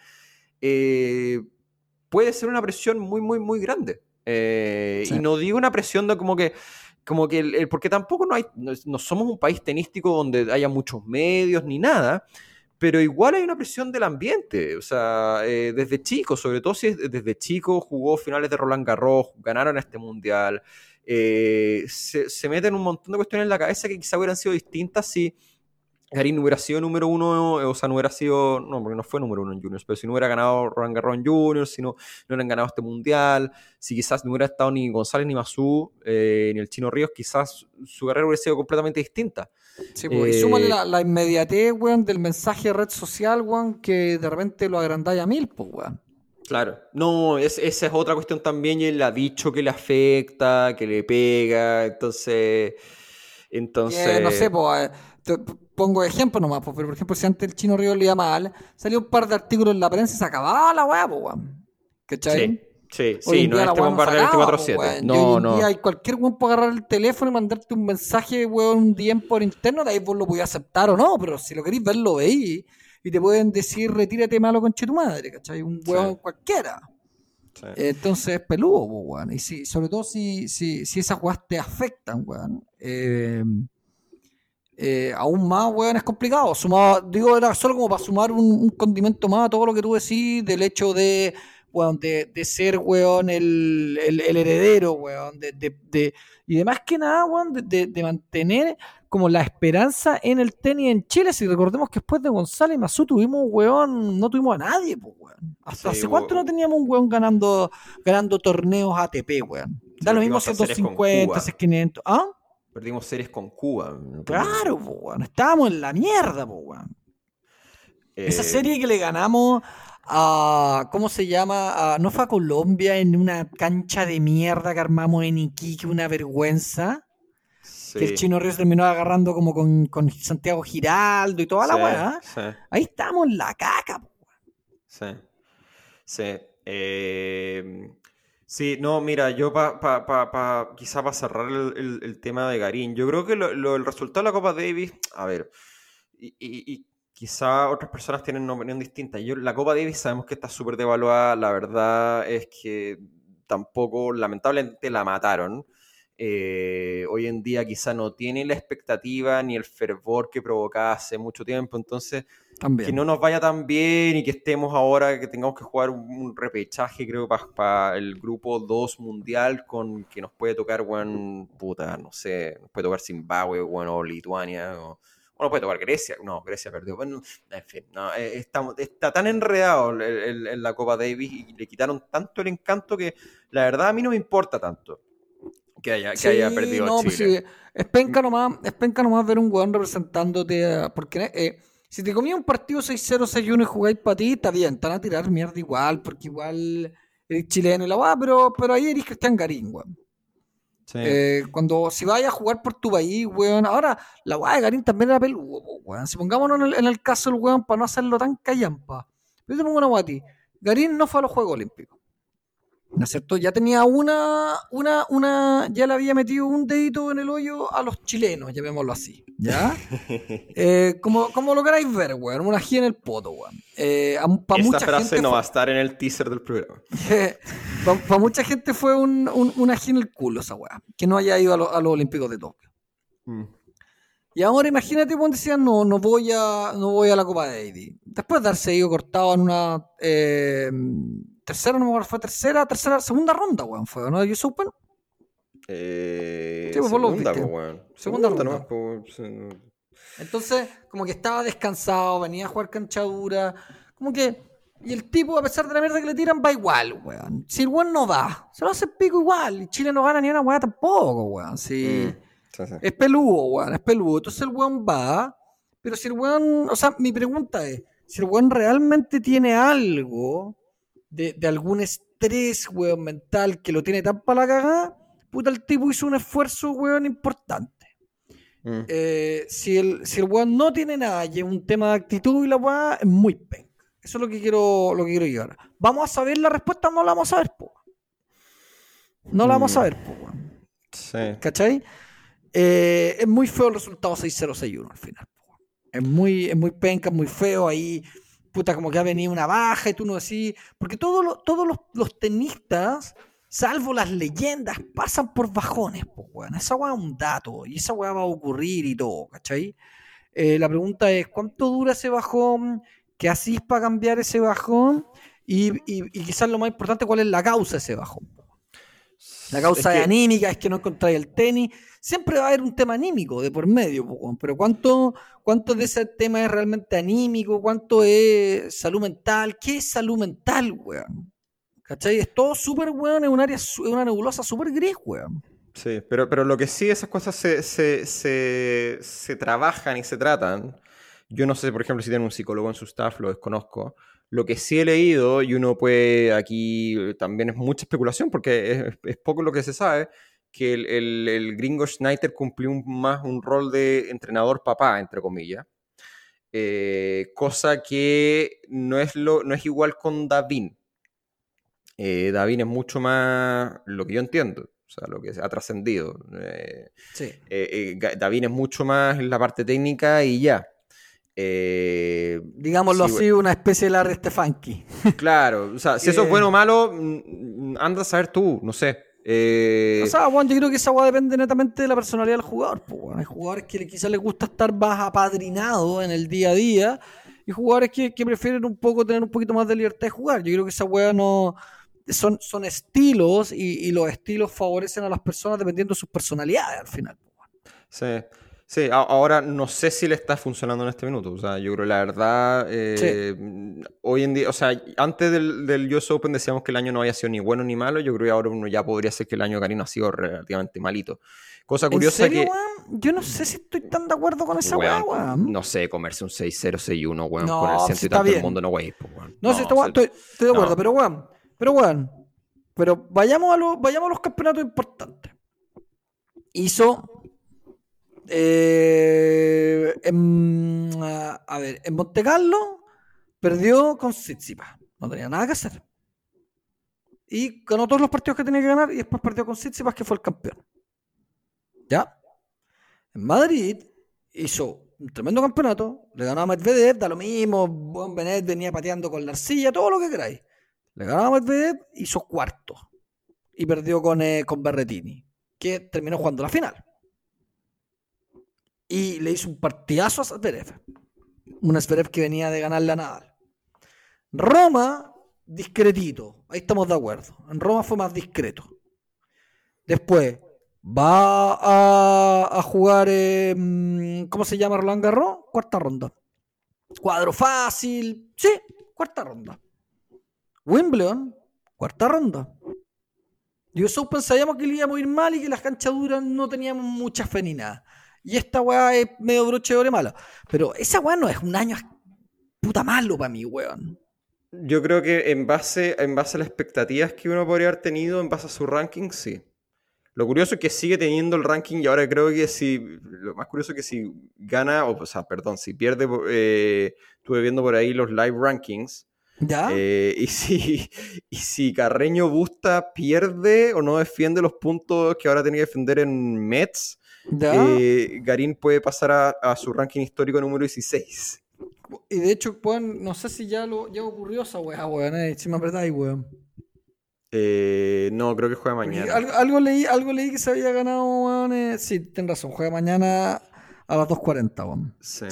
eh, puede ser una presión muy, muy, muy grande. Eh, y no digo una presión de como que como que, el, porque tampoco no, hay, no, somos un país tenístico donde haya muchos medios ni nada, pero igual hay una presión del ambiente, o sea, eh, desde chico, sobre todo si desde chico jugó finales de Roland Garros, ganaron este mundial, eh, se, se, meten un montón de cuestiones en la cabeza que quizá hubieran sido distintas si Garín hubiera sido número uno, o sea, no hubiera sido, no, porque no fue número uno en Juniors, pero si no hubiera ganado Roland Garros en Juniors, si no, no hubieran ganado este mundial, si quizás no hubiera estado ni González ni Mazú, eh, ni el Chino Ríos, quizás su carrera hubiera sido completamente distinta. Sí, pues, y súmale la, la, inmediatez, weón, del mensaje de red social, weón, que de repente lo agrandáis a mil, pues, weón. Claro, no, esa es otra cuestión también, y él ha dicho que le afecta, que le pega, entonces... Entonces... no sé, pues pongo ejemplo nomás, pero por ejemplo, si antes el chino Río le iba mal, salió un par de artículos en la prensa y se acababa la weá, pues, ¿Cachai? Sí, sí, sí, no es este bombardeo 24-7. No, no. Hay cualquier weón puede agarrar el teléfono y mandarte un mensaje, weón, un DM por interno, de ahí vos lo podías aceptar o no, pero si lo queréis ver, lo veis. Y te pueden decir, retírate malo con tu madre, ¿cachai? Un weón cualquiera. Entonces es peludo, weón. Y si, sobre todo si, si, si esas weas te afectan, weón. Eh, eh, aún más, weón, es complicado. Sumado, digo, era solo como para sumar un, condimento más a todo lo que tú decís del hecho de, weón, de, de ser, weón, el, el, heredero, weón, de, de, y de más que nada, weón, de, mantener como la esperanza en el tenis en Chile. Si recordemos que después de González y Mazú tuvimos, weón, no tuvimos a nadie, pues, weón. ¿Hasta hace cuánto no teníamos un weón ganando, ganando torneos ATP, weón? Da lo mismo 150, 500, ¿ah? Perdimos series con Cuba. claro, weón. Estábamos en la mierda, weón. Esa eh, serie que le ganamos a. ¿Cómo se llama? no fue a Colombia en una cancha de mierda que armamos en Iquique, una vergüenza. Que el Chino Ríos terminó agarrando como con, con Santiago Giraldo y toda la weá. Ahí estamos en la caca, weón. Sí. Sí. Eh, Sí, no, mira, yo para pa, pa, pa, quizá para cerrar el, tema de Garín, yo creo que lo, el resultado de la Copa Davis, a ver, y, y, quizá otras personas tienen una opinión distinta. Yo, la Copa Davis sabemos que está súper devaluada, la verdad es que tampoco, lamentablemente la mataron. Eh, hoy en día quizá no tiene la expectativa ni el fervor que provocaba hace mucho tiempo, entonces que no nos vaya tan bien y que estemos ahora, que tengamos que jugar un, repechaje, creo, para el grupo 2 mundial, con que nos puede tocar, bueno, puta, no sé, nos puede tocar Zimbabue, bueno, o Lituania, o, nos puede tocar Grecia, no, Grecia perdió, bueno, en fin, no, eh, está, está, tan enredado en la Copa Davis y le quitaron tanto el encanto que la verdad a mí no me importa tanto que haya, que haya perdido no, pues Chile. Pues es penca nomás, es penca nomás ver un weón representándote, porque eh, si te comías un partido 6-0, 6-1 y jugáis para ti, está bien, van a tirar mierda igual, porque igual eres chileno y la va, pero, pero ahí eres Cristian Garín, weón. Sí. Eh, cuando si vayas a jugar por tu país, weón. Ahora, la weá de Garín también era peludo, weón. Si pongámonos en el, en el, caso del weón para no hacerlo tan callampa. Yo te pongo una guati. Garín no fue a los Juegos Olímpicos. ¿No es cierto? Ya tenía una, una, una, ya le había metido un dedito en el hoyo a los chilenos, llamémoslo así, ¿ya? eh, como, como lo queráis ver, weón, una gira en el poto, weón. Eh, Esta frase no va a estar en el teaser del programa. Para mucha gente fue un, un, una gira en el culo esa weón, que no haya ido a, a los Olímpicos de Tokio. Mm. Y ahora imagínate cuando decían, no, no voy a, no voy a la Copa de Davis. Después de haberse ido cortado en una... Eh, tercera, no me acuerdo, fue tercera, tercera, segunda ronda, weón, fue, ¿no? ¿Yo Open? Eh, sí, pues, segunda, pues, weón. Segunda, ronda. Pues, Entonces, como que estaba descansado, venía a jugar canchadura, como que... Y el tipo, a pesar de la mierda que le tiran, va igual, weón. Si el weón no va, se lo hace pico igual. Y Chile no gana ni una weá tampoco, weón. Si... Mm, es peludo, weón, es peludo. Entonces el weón va, pero si el weón... O sea, mi pregunta es, si el weón realmente tiene algo de, algún estrés, weón, mental que lo tiene tan para la cagada, puta, el tipo hizo un esfuerzo, weón, importante. Mm. Eh, si, el, si el weón no tiene nada y es un tema de actitud y la weá, es muy penca. Eso es lo que quiero, lo que quiero llegar. ¿Vamos a saber la respuesta? No la vamos a ver, po. No la vamos a ver, po, weón. Sí. ¿Cachai? Eh, es muy feo el resultado 6-0-6-1 al final. Es muy, es muy penca, muy feo ahí puta, como que ha venido una baja y tú no decís. Porque todos todos los, tenistas, salvo las leyendas, pasan por bajones, pues, weón. Esa weá es un dato y esa weá va a ocurrir y todo, ¿cachai? Eh, la pregunta es: ¿cuánto dura ese bajón? ¿Qué hacís para cambiar ese bajón? Y, y, quizás lo más importante, ¿cuál es la causa de ese bajón? La causa de anímica es que no encontráis el tenis siempre va a haber un tema anímico de por medio, pero ¿cuánto, ¿cuánto de ese tema es realmente anímico? ¿Cuánto es salud mental? ¿Qué es salud mental, weón? ¿Cachai? Es todo súper, weón, es un área, es una nebulosa súper gris, weón. Sí, pero, pero lo que sí, esas cosas se, se, se, se trabajan y se tratan. Yo no sé, por ejemplo, si tienen un psicólogo en su staff, lo desconozco. Lo que sí he leído, y uno puede aquí, también es mucha especulación porque es, es poco lo que se sabe, que el, gringo Schneider cumplió más un rol de entrenador papá, entre comillas. Eh, cosa que no es, lo, no es igual con Davin. Eh, Davin es mucho más, lo que yo entiendo, o sea, lo que ha trascendido. Eh, sí. Davin es mucho más en la parte técnica y ya. Digámoslo así, una especie de Larry Stefanki. Claro, o sea, si eso es bueno o malo, mm, anda a saber tú, no sé. Eh... O sea, bueno, yo creo que esa agua depende netamente de la personalidad del jugador. Pues, Hay jugadores que quizás les gusta estar más apadrinados en el día a día y jugadores que, prefieren un poco tener un poquito más de libertad de jugar. Yo creo que esa weá no. Son, son estilos y, y, los estilos favorecen a las personas dependiendo de sus personalidades al final. Sí. Sí, ahora no sé si le está funcionando en este minuto. O sea, yo creo la verdad, eh, hoy en día, o sea, antes del, del US Open decíamos que el año no había sido ni bueno ni malo. Yo creo que ahora uno ya podría ser que el año de Karina ha sido relativamente malito. Cosa curiosa que. Yo no sé si estoy tan de acuerdo con esa weá, weón. No sé, comerse un 6-0, 6-1, weón, no, con el centro y tanto del mundo, no, weón. No, sí, estoy, estoy, de acuerdo, pero weón. Pero weón. Pero vayamos a, lo, vayamos a los campeonatos importantes. Hizo eh, a ver, en Monte Carlo perdió con Tsitsipas. No tenía nada que hacer. y ganó todos los partidos que tenía que ganar y después perdió con Tsitsipas que fue el campeón. ¿Ya? En Madrid hizo un tremendo campeonato, le ganó a Medvedev, da lo mismo, Buen Benet venía pateando con la arcilla, todo lo que queráis. Le ganó a Medvedev, hizo cuarto y perdió con, eh, con Berretini, que terminó jugando la final. Y le hizo un partidazo a Zverev. Un Zverev que venía de ganarle a Nadal. Roma, discretito. Ahí estamos de acuerdo. En Roma fue más discreto. Después, va a, jugar, em, ¿cómo se llama Roland Garros? Cuarta ronda. Cuadro fácil, sí, cuarta ronda. Wimbledon, cuarta ronda. US Open sabíamos que le íbamos a ir mal y que las canchas duras no teníamos mucha fe ni nada. Y esta weá es medio broche de ore mala. Pero esa weá no es un año puta malo para mí, weón. Yo creo que en base, en base a las expectativas que uno podría haber tenido, en base a su ranking, sí. Lo curioso es que sigue teniendo el ranking y ahora creo que si. Lo más curioso es que si gana, o, sea, perdón, si pierde. Eh, estuve viendo por ahí los live rankings. ¿Ya? Eh, y, si, y si Carreño Busta pierde o no defiende los puntos que ahora tiene que defender en Mets, eh, Garín puede pasar a, a, su ranking histórico número 16. Y de hecho, no sé si ya, lo, ya ocurrió esa weá, weón. si me apretáis, weón. Eh, no, creo que juega mañana. Algo, leí, algo leí que se había ganado, weón. sí, ten razón, juega mañana a las 2.40, weón. Sí.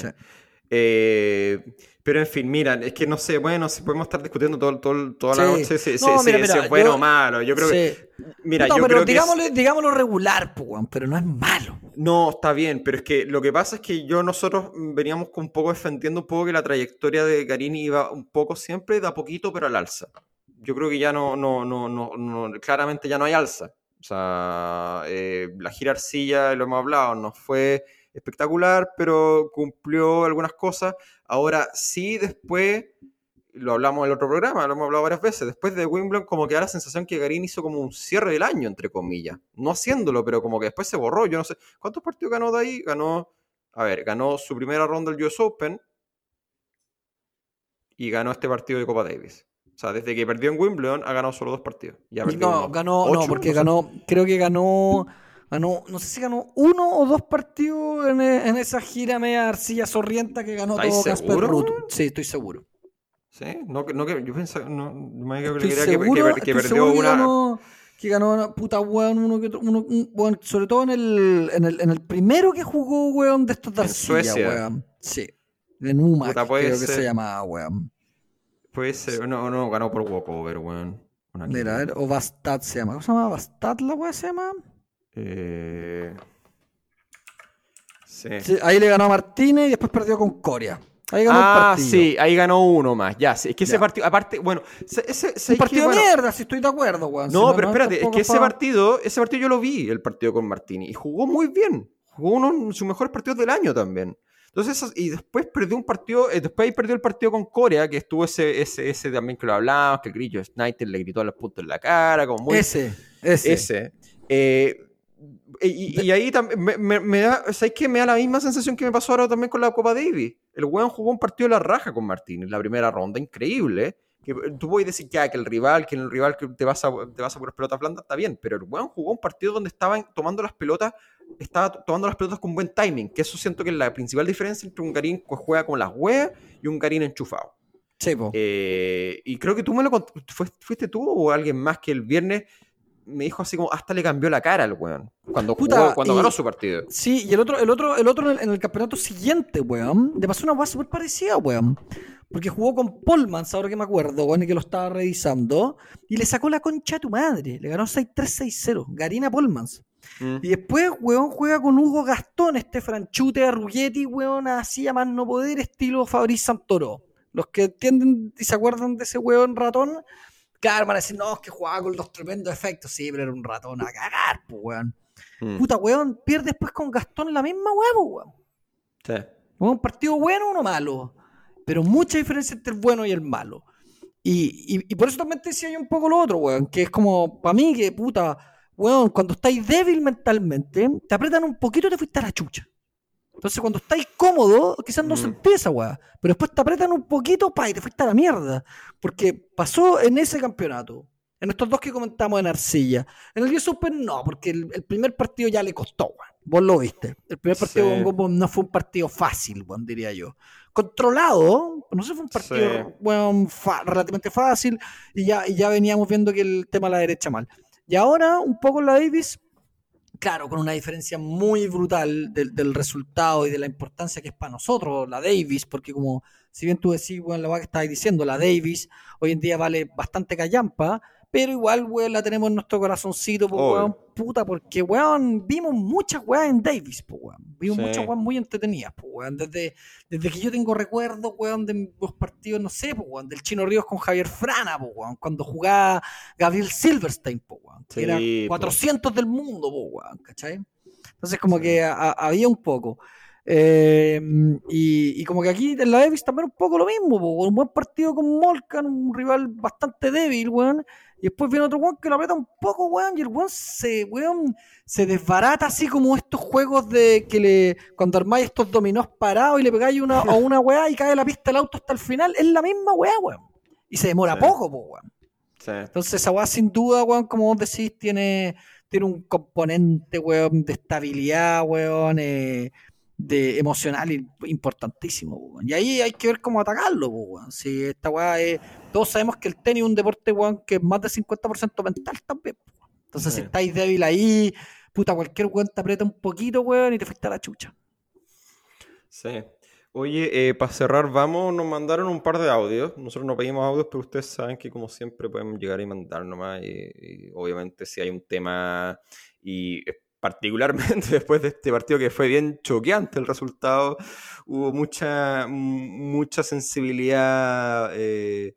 Eh, pero en fin, mira, es que no sé, bueno, si podemos estar discutiendo todo, todo, toda la noche si, es bueno o malo. Yo creo que. Mira, yo pero creo que digámoslo regular, pero no es malo. No, está bien, pero es que lo que pasa es que yo, nosotros veníamos un poco defendiendo un poco que la trayectoria de Garini iba un poco siempre de a poquito, pero al alza yo creo que ya no, no, no, no, claramente ya no hay alza. O sea, eh, la gira arcilla, lo hemos hablado, no fue espectacular, pero cumplió algunas cosas. Ahora sí, después, lo hablamos en el otro programa, lo hemos hablado varias veces, después de Wimbledon como que da la sensación que Garín hizo como un cierre del año, entre comillas. No haciéndolo, pero como que después se borró. Yo no sé, ¿cuántos partidos ganó de ahí? Ganó, a ver, ganó su primera ronda del US Open y ganó este partido de Copa Davis. O sea, desde que perdió en Wimbledon ha ganado solo dos partidos. no, ganó, no, porque ganó, creo que ganó, ganó, no sé si ganó uno o dos partidos en, en esa gira media arcilla sorrienta que ganó todo Casper Ruth. Sí, estoy seguro. Sí, no, no que yo pensaba, no, me que, que, que, perdió una. Ganó, que ganó una puta weón, uno que uno, un, sobre todo en el, en el, en el primero que jugó weón de estos de arcilla, weón. Sí. En UMAC, creo que se llamaba, weón. Puede ser, no, no, ganó por walkover, weón. Mira, a ver, o Bastad se llama. ¿Cómo se llama? ¿Bastad la weá se llama? Eh... Sí. Ahí le ganó a Martínez y después perdió con Coria. Ahí ganó ah, sí, ahí ganó uno más. Ya, es que ese partido, aparte, bueno, ese, un partido de mierda, si estoy de acuerdo, weón. No, pero espérate, es que ese partido, ese partido yo lo vi, el partido con Martínez, y jugó muy bien. Jugó uno de sus mejores partidos del año también. Entonces, y después perdió un partido, eh, después ahí perdió el partido con Corea, que estuvo ese, ese, ese también que lo hablábamos, que el grillo Snyder le gritó a los puntos en la cara, como muy... Ese, ese. Ese. Eh, y, ahí también me, me, da, ¿sabes qué? Me da la misma sensación que me pasó ahora también con la Copa Davis. El weón jugó un partido de la raja con Martín en la primera ronda, increíble. Que tú puedes decir ya que el rival, que el rival que te vas a, te vas a por pelotas blandas, está bien, pero el weón jugó un partido donde estaban tomando las pelotas estaba tomando las pelotas con buen timing, que eso siento que es la principal diferencia entre un Garín que juega con las huevas y un Garín enchufado. Sí, eh, y creo que tú me lo fuiste tú o alguien más que el viernes me dijo así como hasta le cambió la cara al weón cuando cuando ganó su partido. Sí, y el otro, el otro, el otro en el, campeonato siguiente, weón, le pasó una weá súper parecida, weón. Porque jugó con Polmans, ahora que me acuerdo, weón, y que lo estaba revisando, y le sacó la concha a tu madre. Le ganó 6-3-6-0. Garina Polmans. Mm. Y después, weón, juega con Hugo Gastón, este franchute a Ruggetti, weón, así a más no poder, estilo Fabriz Santoro. Los que entienden y se acuerdan de ese weón ratón, claro, van a decir, no, es que jugaba con los tremendos efectos. Sí, pero era un ratón a cagar, pues, weón. Mm. Puta, weón, pierde después con Gastón la misma huevo, weón. Sí. Un partido bueno o uno malo. Pero mucha diferencia entre el bueno y el malo. Y, y por eso también te decía yo un poco lo otro, weón, que es como, para mí, que puta weón, cuando estáis débil mentalmente, te apretan un poquito y te fuiste a la chucha. Entonces, cuando estáis cómodo, quizás no se mm. empieza, weón. Pero después te apretan un poquito, pa, y te fuiste a la mierda. Porque pasó en ese campeonato. En estos dos que comentamos en Arcilla. En el US Open no, porque el, primer partido ya le costó, weón. Vos lo viste. El primer partido con no fue un partido fácil, weón, diría yo. Controlado, no sé, fue un partido relativamente fácil y ya, y ya veníamos viendo que el tema de la derecha mal. Y ahora, un poco la Davis, claro, con una diferencia muy brutal del, resultado y de la importancia que es para nosotros la Davis, porque como si bien tú decís, bueno, lo que estabas diciendo, la Davis hoy en día vale bastante callampa, pero igual, weón, la tenemos en nuestro corazoncito, pues, weón, puta, porque, weón, vimos muchas weas en Davis, pues, weón. Vimos muchas weas muy entretenidas, pues, weón. Desde, desde que yo tengo recuerdos, weón, de los partidos, no sé, pues, weón, del Chino Ríos con Javier Frana, pues, weón, cuando jugaba Gabriel Silverstein, pues, weón, que era 400 del mundo, pues, weón, ¿cachai? Entonces, como que había un poco. Eh, y, como que aquí en la Davis también un poco lo mismo, un buen partido con Molcan, un rival bastante débil, weón. Y después viene otro weón que lo aprieta un poco, weón, y el weón se, weón, se desbarata así como estos juegos de que le, cuando armáis estos dominós parados y le pegáis una, a una weá y cae la pista del auto hasta el final, es la misma weá, weón. Y se demora poco, weón. Entonces esa weá sin duda, weón, como vos decís, tiene, tiene un componente, weón, de estabilidad, weón, eh, de emocional importantísimo. Y ahí hay que ver cómo atacarlo. Si esta weá es. Todos sabemos que el tenis es un deporte weón, que es más de 50% mental también. Entonces, si estáis débil ahí, puta, cualquier weón te aprieta un poquito, weón, y te afecta la chucha. Sí. Oye, eh, para cerrar, vamos, nos mandaron un par de audios. Nosotros no pedimos audios, pero ustedes saben que como siempre pueden llegar y mandar nomás. Y, obviamente si hay un tema y particularmente después de este partido que fue bien choqueante el resultado, hubo mucha, mucha sensibilidad eh,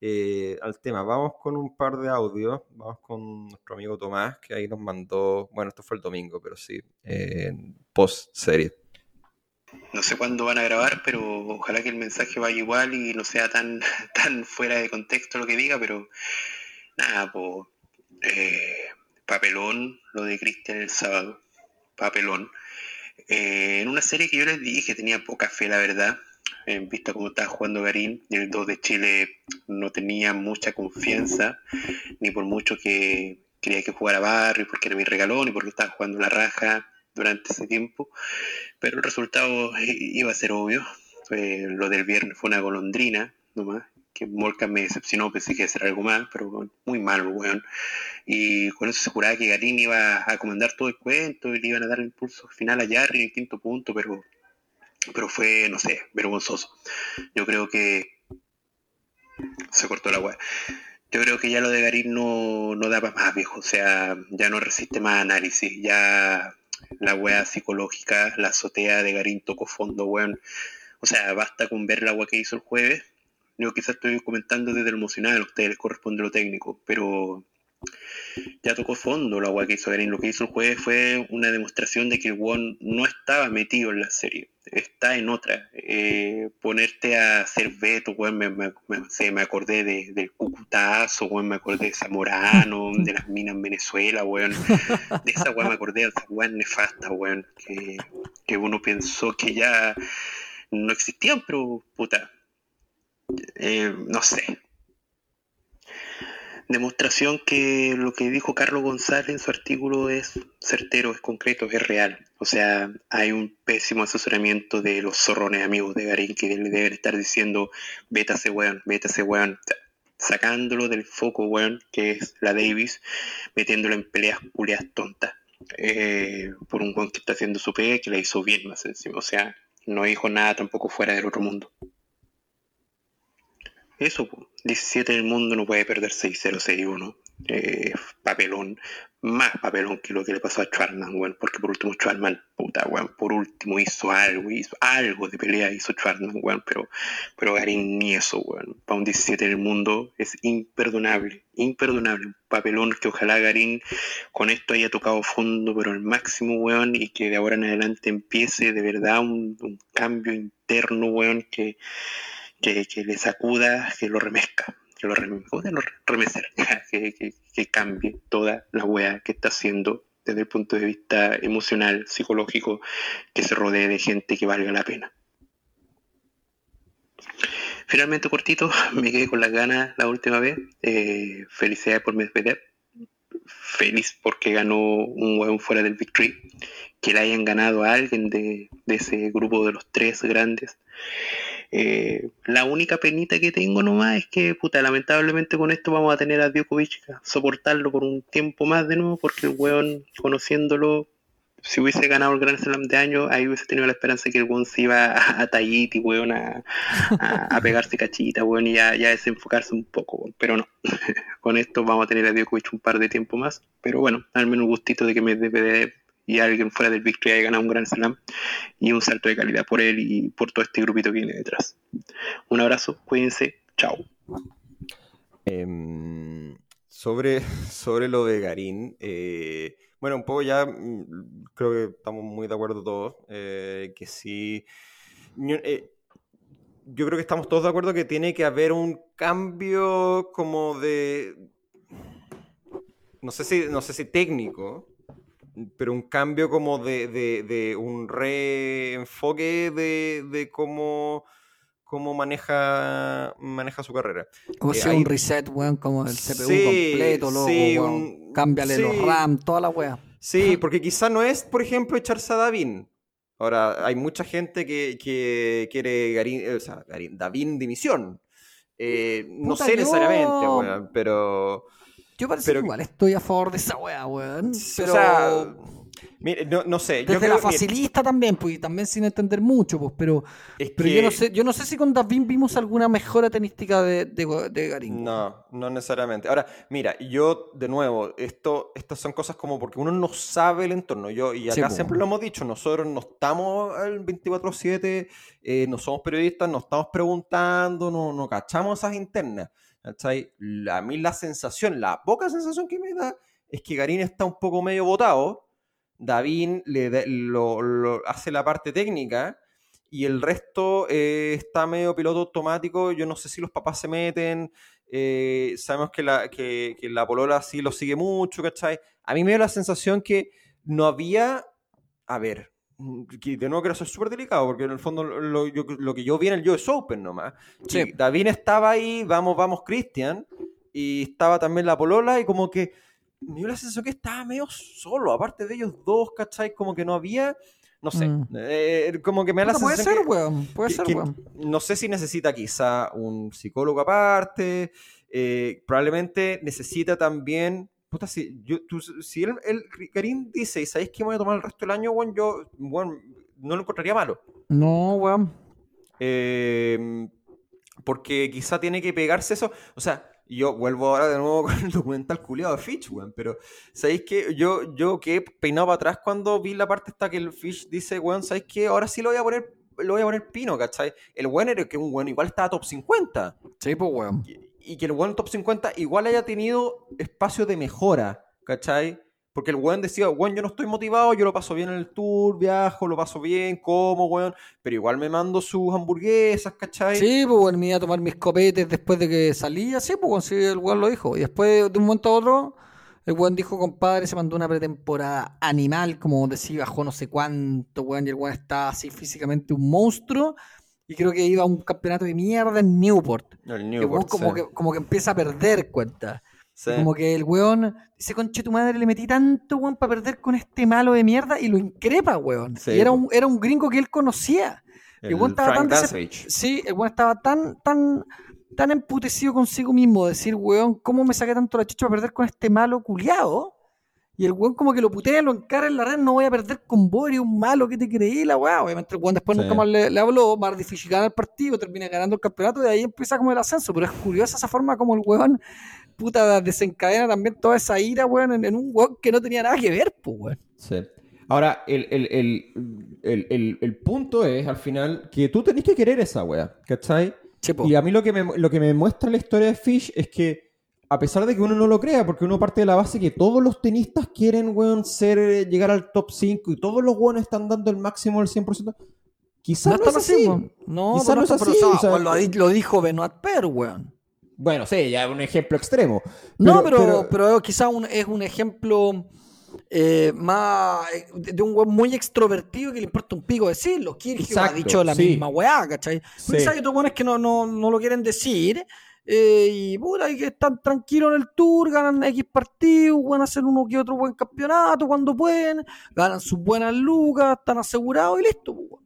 eh, al tema. Vamos con un par de audios, vamos con nuestro amigo Tomás, que ahí nos mandó, bueno, esto fue el domingo, pero sí, post serie. No sé cuándo van a grabar, pero ojalá que el mensaje vaya igual y no sea tan, tan fuera de contexto lo que diga, pero nada, pues papelón lo de Cristian el sábado, papelón. Eh, en una serie que yo les dije tenía poca fe, la verdad, en vista cómo estaba jugando Garín, el 2 de Chile no tenía mucha confianza, ni por mucho que quería que jugara Barrio, porque era mi regalón, y porque estaba jugando la raja durante ese tiempo, pero el resultado iba a ser obvio. lo del viernes fue una golondrina, nomás, que Molca me decepcionó, pensé que iba a ser algo más, pero muy malo, weón. Y con eso se juraba que Garín iba a comandar todo el cuento y le iban a dar el impulso final a Jarry en el quinto punto, pero, pero fue, no sé, vergonzoso. Yo creo que se cortó la weá. Yo creo que ya lo de Garín no, no da más, viejo. O sea, ya no resiste más análisis. Ya la weá psicológica, la azotea de Garín tocó fondo, weón. O sea, basta con ver la weá que hizo el jueves yo quizás estoy comentando desde lo emocional, a ustedes les corresponde lo técnico, pero ya tocó fondo la agua que hizo Garín. Lo que hizo el jueves fue una demostración de que el Won no estaba metido en la serie, está en otra. Eh, ponerte a hacer veto, weón, me, me, me, acordé de, del Cucutazo, weón, me acordé de Zamorano, de las minas en Venezuela, weón. De esa weón me acordé de esa weón nefasta, weón, que, que uno pensó que ya no existían, pero puta, eh, no sé. Demostración que lo que dijo Carlos González en su artículo es certero, es concreto, es real. O sea, hay un pésimo asesoramiento de los zorrones amigos de Garín que le deben estar diciendo, vete a ese weón, vete a ese weón, sacándolo del foco, weón, que es la Davis, metiéndolo en peleas culias tontas. Eh, por un weón que está haciendo su pega que la hizo bien más encima. O sea, no dijo nada tampoco fuera del otro mundo. Eso, 17 en el mundo no puede perder 6-0, 6-1. Eh, papelón, más papelón que lo que le pasó a Schwarman, weón, porque por último Schwarman, puta, weón, por último hizo algo, hizo algo de pelea, hizo Schwarman, weón, pero, pero Garín ni eso, weón, para un 17 en el mundo es imperdonable, imperdonable, un papelón que ojalá Garín con esto haya tocado fondo, pero al máximo, weón, y que de ahora en adelante empiece de verdad un, un cambio interno, weón, que que, le sacuda, que lo remezca, que lo, remecer, que, que, cambie toda la wea que está haciendo desde el punto de vista emocional, psicológico, que se rodee de gente que valga la pena. Finalmente, cortito, me quedé con las ganas la última vez. Eh, felicidades por Medvedev. Feliz porque ganó un hueón fuera del Victory. Que le hayan ganado a alguien de, ese grupo de los tres grandes. Eh, la única penita que tengo nomás es que, puta, lamentablemente con esto vamos a tener a Djokovic soportarlo por un tiempo más de nuevo, porque el weón, conociéndolo, si hubiese ganado el Grand Slam de año, ahí hubiese tenido la esperanza que el weón se iba a, a Tahiti, weón, a, pegarse cachita, weón, y ya, ya desenfocarse un poco, Pero no, con esto vamos a tener a Djokovic un par de tiempo más. Pero bueno, al menos un gustito de que me debe y alguien fuera del Victory haya ganado un Grand Slam y un salto de calidad por él y por todo este grupito que viene detrás. Un abrazo, cuídense, chao. Em, sobre, sobre lo de Garín, eh, bueno, un poco ya mm, creo que estamos muy de acuerdo todos, eh, que sí, eh, yo creo que estamos todos de acuerdo que tiene que haber un cambio como de, no sé si, no sé si técnico, pero un cambio como de, de, un reenfoque de, de cómo cómo maneja, maneja su carrera. O sea, un reset, weón, como el CPU completo, loco, sí, Cámbiale los RAM, toda la weá. Sí, porque quizá no es, por ejemplo, echarse a Davin. Ahora, hay mucha gente que, que quiere Garín, o sea, Garín, Davin dimisión. Eh, no sé necesariamente, weón, pero... Yo parece que igual estoy a favor de esa weá, weón. Pero... O sea Mire, no, sé. Desde la facilista también, pues, también sin entender mucho, pues, pero, pero yo no sé, yo no sé si con David vimos alguna mejora tenística de, de, Garín. No, no necesariamente. Ahora, mira, yo, de nuevo, esto, estas son cosas como porque uno no sabe el entorno. Yo, y acá siempre lo hemos dicho, nosotros no estamos al 24-7, eh, no somos periodistas, no estamos preguntando, no, no cachamos esas internas. A mí la sensación, la poca sensación que me da es que Garín está un poco medio botado David le hace la parte técnica y el resto eh, está medio piloto automático. Yo no sé si los papás se meten. Eh, sabemos que la, que, la polola sí lo sigue mucho, ¿cachai? A mí me dio la sensación que no había. A ver, que de nuevo quiero ser súper delicado, porque en el fondo lo, que yo vi en el US Open nomás. Sí. David estaba ahí, vamos, vamos, Cristian, y estaba también la polola, y como que me dio la sensación que estaba medio solo, aparte de ellos dos, ¿cachai? Como que no había, no sé, mm. eh, como que me da la sensación puede ser, weón, puede ser, weón. No sé si necesita quizá un psicólogo aparte, eh, probablemente necesita también, puta, si, yo, si el, Karim dice, ¿y sabéis que voy a tomar el resto del año, weón? Yo, weón, no lo encontraría malo. No, weón. Eh, porque quizá tiene que pegarse eso, o sea, yo vuelvo ahora de nuevo con el documental culiado de Fish, weón. Pero, ¿sabéis que yo, yo que peinado para atrás cuando vi la parte esta que el Fish dice, weón, ¿sabéis que ahora sí lo voy a poner, lo voy a poner pino, ¿cachai? El weón era que un weón igual estaba top 50. Sí, pues, weón. Y, que el weón top 50 igual haya tenido espacio de mejora, ¿cachai? Porque el weón decía, weón, yo no estoy motivado, yo lo paso bien en el tour, viajo, lo paso bien, como, weón, pero igual me mando sus hamburguesas, ¿cachai? Sí, pues weón, me iba a tomar mis copetes después de que salía, sí, pues sí, el weón lo dijo. Y después, de un momento a otro, el weón dijo, compadre, se mandó una pretemporada animal, como decía, bajó no sé cuánto, weón, y el weón está así físicamente un monstruo. Y creo que iba a un campeonato de mierda en Newport. El Newport. como, que, como que empieza a perder cuenta. Como que el weón dice, conche tu madre, le metí tanto, weón, para perder con este malo de mierda y lo increpa, weón. Y era un, era un gringo que él conocía. El, weón estaba tan Sí, el weón estaba tan, tan, tan emputecido consigo mismo, decir, weón, ¿cómo me saqué tanto la chucha para perder con este malo culiado? Y el weón como que lo putea, lo encara en la red, no voy a perder con Boris, un malo que te creí, la weá. Obviamente el weón después nunca más le, habló, más difícil ganar el partido, termina ganando el campeonato, y ahí empieza como el ascenso. Pero es curiosa esa forma como el weón puta desencadena también toda esa ira, weón, en, un weón que no tenía nada que ver, pues, weón. Sí. Ahora, el, el, punto es, al final, que tú tenés que querer esa weá, ¿cachai? y a mí lo que, me, lo que me muestra la historia de Fish es que, a pesar de que uno no lo crea, porque uno parte de la base que todos los tenistas quieren, weón, ser, llegar al top 5 y todos los weones están dando el máximo del 100%, quizás no, es así. No, quizás no, es así. lo, dijo Benoit Per, weón. Bueno, sí, ya es un ejemplo extremo. no, pero, pero, quizá es un ejemplo eh, más eh, de un weón muy extrovertido que le importa un pico decirlo. Kirchhoff ha dicho la misma weá, ¿cachai? Sí. hay otros weones que no, no, no, lo quieren decir. Eh, y puta, y que están tranquilos en el tour, ganan X partidos, van a hacer uno que otro buen campeonato cuando pueden, ganan sus buenas lucas, están asegurados y listo. Pues,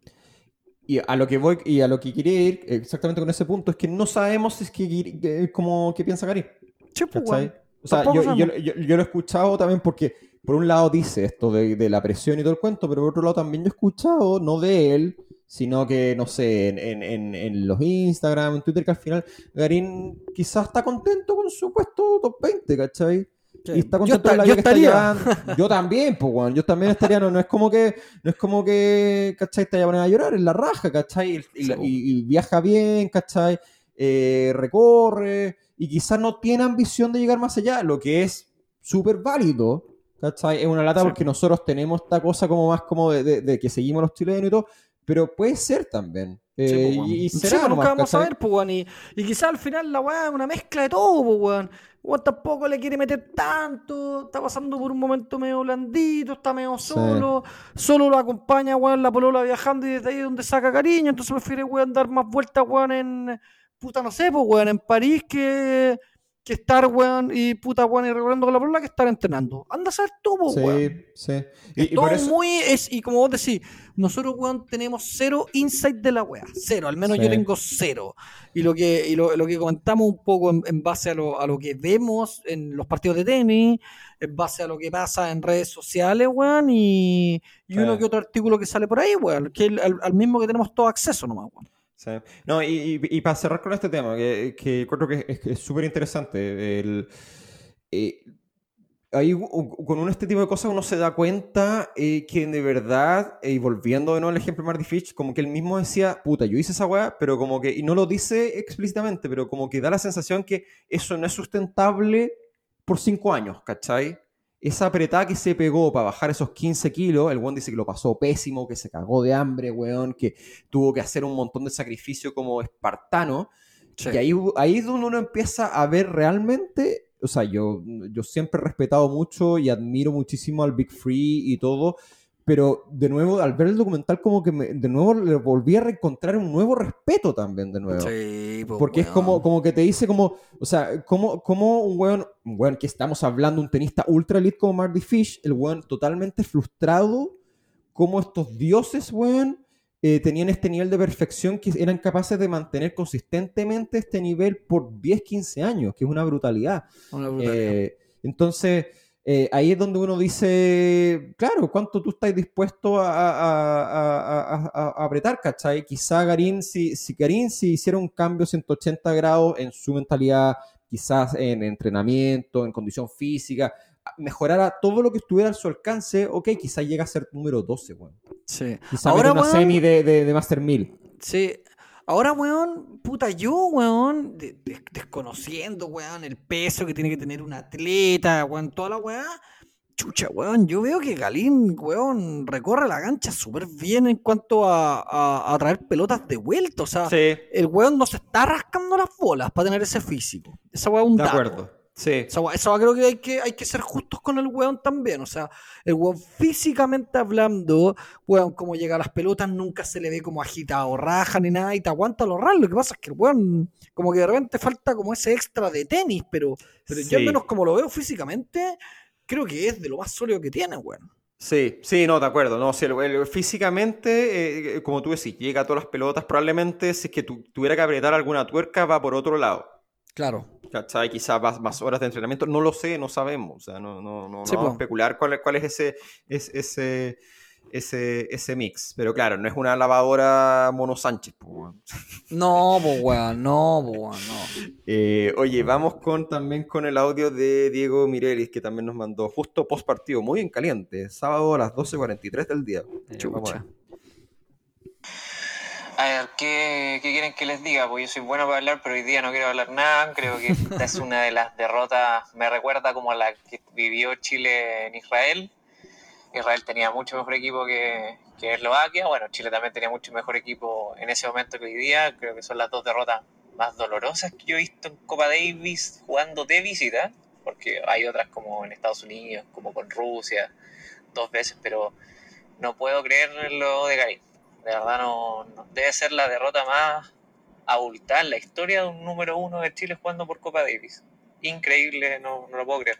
y a lo que voy y a lo que quería ir exactamente con ese punto es que no sabemos si es que, como que piensa Gary. Sí, pues, o sea, yo, yo, yo, lo he escuchado también porque, por un lado, dice esto de, de, la presión y todo el cuento, pero por otro lado también yo he escuchado, no de él, sino que, no sé, en, en, en los Instagram, en Twitter, que al final Garín quizás está contento con su puesto top 20, ¿cachai? Y está contento con la vida que está llevando. Yo también, pues, bueno, yo también estaría, no, no es como que, no es como que, ¿cachai? Te vaya a llorar, en la raja, ¿cachai? Y, y, viaja bien, ¿cachai? Eh, recorre, y quizás no tiene ambición de llegar más allá, lo que es súper válido, ¿cachai? Es una lata porque nosotros tenemos esta cosa como más como de, que seguimos los chilenos y todo, pero puede ser también. Eh, pues, y, será pues, nunca vamos a ver, pues, y, y quizás al final la weá es una mezcla de todo, pues, weón. Weón tampoco le quiere meter tanto, está pasando por un momento medio blandito, está medio solo, solo lo acompaña, weón, la polola viajando y desde ahí es donde saca cariño, entonces prefiere, weón, dar más vueltas, weón, en puta, no sé, pues, weón, en París que, que estar, weón, y puta, weón, y recorriendo con la bola que estar entrenando. Anda a saber tú, pues, sí, Sí, Y, todo muy, es, y como vos decís, nosotros, weón, tenemos cero insight de la weá, cero, al menos yo tengo cero. Y lo que, y lo, que comentamos un poco en, base a lo, a lo que vemos en los partidos de tenis, en base a lo que pasa en redes sociales, weón, y, y uno que otro artículo que sale por ahí, weón, que al, mismo que tenemos todo acceso nomás, weón. No, y, para cerrar con este tema, que, que creo que es súper interesante, el, eh, con este tipo de cosas uno se da cuenta eh, que de verdad, y volviendo de nuevo al ejemplo de Marty Fitch, como que él mismo decía, puta, yo hice esa weá, pero como que, y no lo dice explícitamente, pero como que da la sensación que eso no es sustentable por cinco años, ¿cachai? Esa apretada que se pegó para bajar esos 15 kilos, el weón dice que lo pasó pésimo, que se cagó de hambre, weón, que tuvo que hacer un montón de sacrificio como espartano. Y ahí, ahí es donde uno empieza a ver realmente, o sea, yo, yo siempre he respetado mucho y admiro muchísimo al Big Free y todo, pero de nuevo, al ver el documental, como que de nuevo le volví a reencontrar un nuevo respeto también, de nuevo. Sí, pues, Porque es como, como que te dice como, o sea, como, como un weón, un weón que estamos hablando, un tenista ultra elite como Marty Fish, el weón totalmente frustrado, como estos dioses, weón, eh, tenían este nivel de perfección que eran capaces de mantener consistentemente este nivel por 10, 15 años, que es una brutalidad. Una brutalidad. Eh, entonces eh, ahí es donde uno dice, claro, ¿cuánto tú estás dispuesto a, apretar, cachai? Quizá Garín, si, si Garín si hiciera un cambio 180 grados en su mentalidad, quizás en entrenamiento, en condición física, mejorara todo lo que estuviera a su alcance, ok, quizás llega a ser número 12, weón. Sí. Quizás Ahora, una semi de, de, de Master 1000. Sí, Ahora, weón, puta, yo, weón, desconociendo, weón, el peso que tiene que tener un atleta, weón, toda la weá. Chucha, weón, yo veo que Galín, weón, recorre la cancha súper bien en cuanto a, a, traer pelotas de vuelta. O sea, el weón no se está rascando las bolas para tener ese físico. Esa weá es un De acuerdo. Sí. Eso, creo que hay, que hay que ser justos con el weón también. O sea, el weón físicamente hablando, weón, como llega a las pelotas, nunca se le ve como agitado, raja ni nada y te aguanta lo raro. Lo que pasa es que el weón, como que de repente falta como ese extra de tenis, pero, pero yo al menos como lo veo físicamente, creo que es de lo más sólido que tiene, weón. Sí, sí, no, de acuerdo. No, si el, físicamente, eh, como tú decís, llega a todas las pelotas, probablemente si es que tuviera que apretar alguna tuerca, va por otro lado. Claro. ¿Cachai? Quizás más, más, horas de entrenamiento. No lo sé, no sabemos. O sea, no, no, no, vamos a especular cuál, cuál es ese, es, ese, ese, ese mix. Pero claro, no es una lavadora Mono Sánchez. No, pues weón, no, pues no. Eh, oye, vamos con también con el audio de Diego Mirelis, que también nos mandó justo post partido, muy en caliente, sábado a las 12.43 del día. Eh, Chucha. A ver, ¿qué, quieren que les diga? Pues yo soy bueno para hablar, pero hoy día no quiero hablar nada. Creo que esta es una de las derrotas, me recuerda como a la que vivió Chile en Israel. Israel tenía mucho mejor equipo que, que Eslovaquia. Bueno, Chile también tenía mucho mejor equipo en ese momento que hoy día. Creo que son las dos derrotas más dolorosas que yo he visto en Copa Davis jugando de visita. Porque porque hay otras como en Estados Unidos, como con Rusia, dos veces, pero no puedo creer lo de Garín. De verdad no, debe ser la derrota más abultada en la historia de un número uno de Chile jugando por Copa Davis. Increíble, no, no lo puedo creer.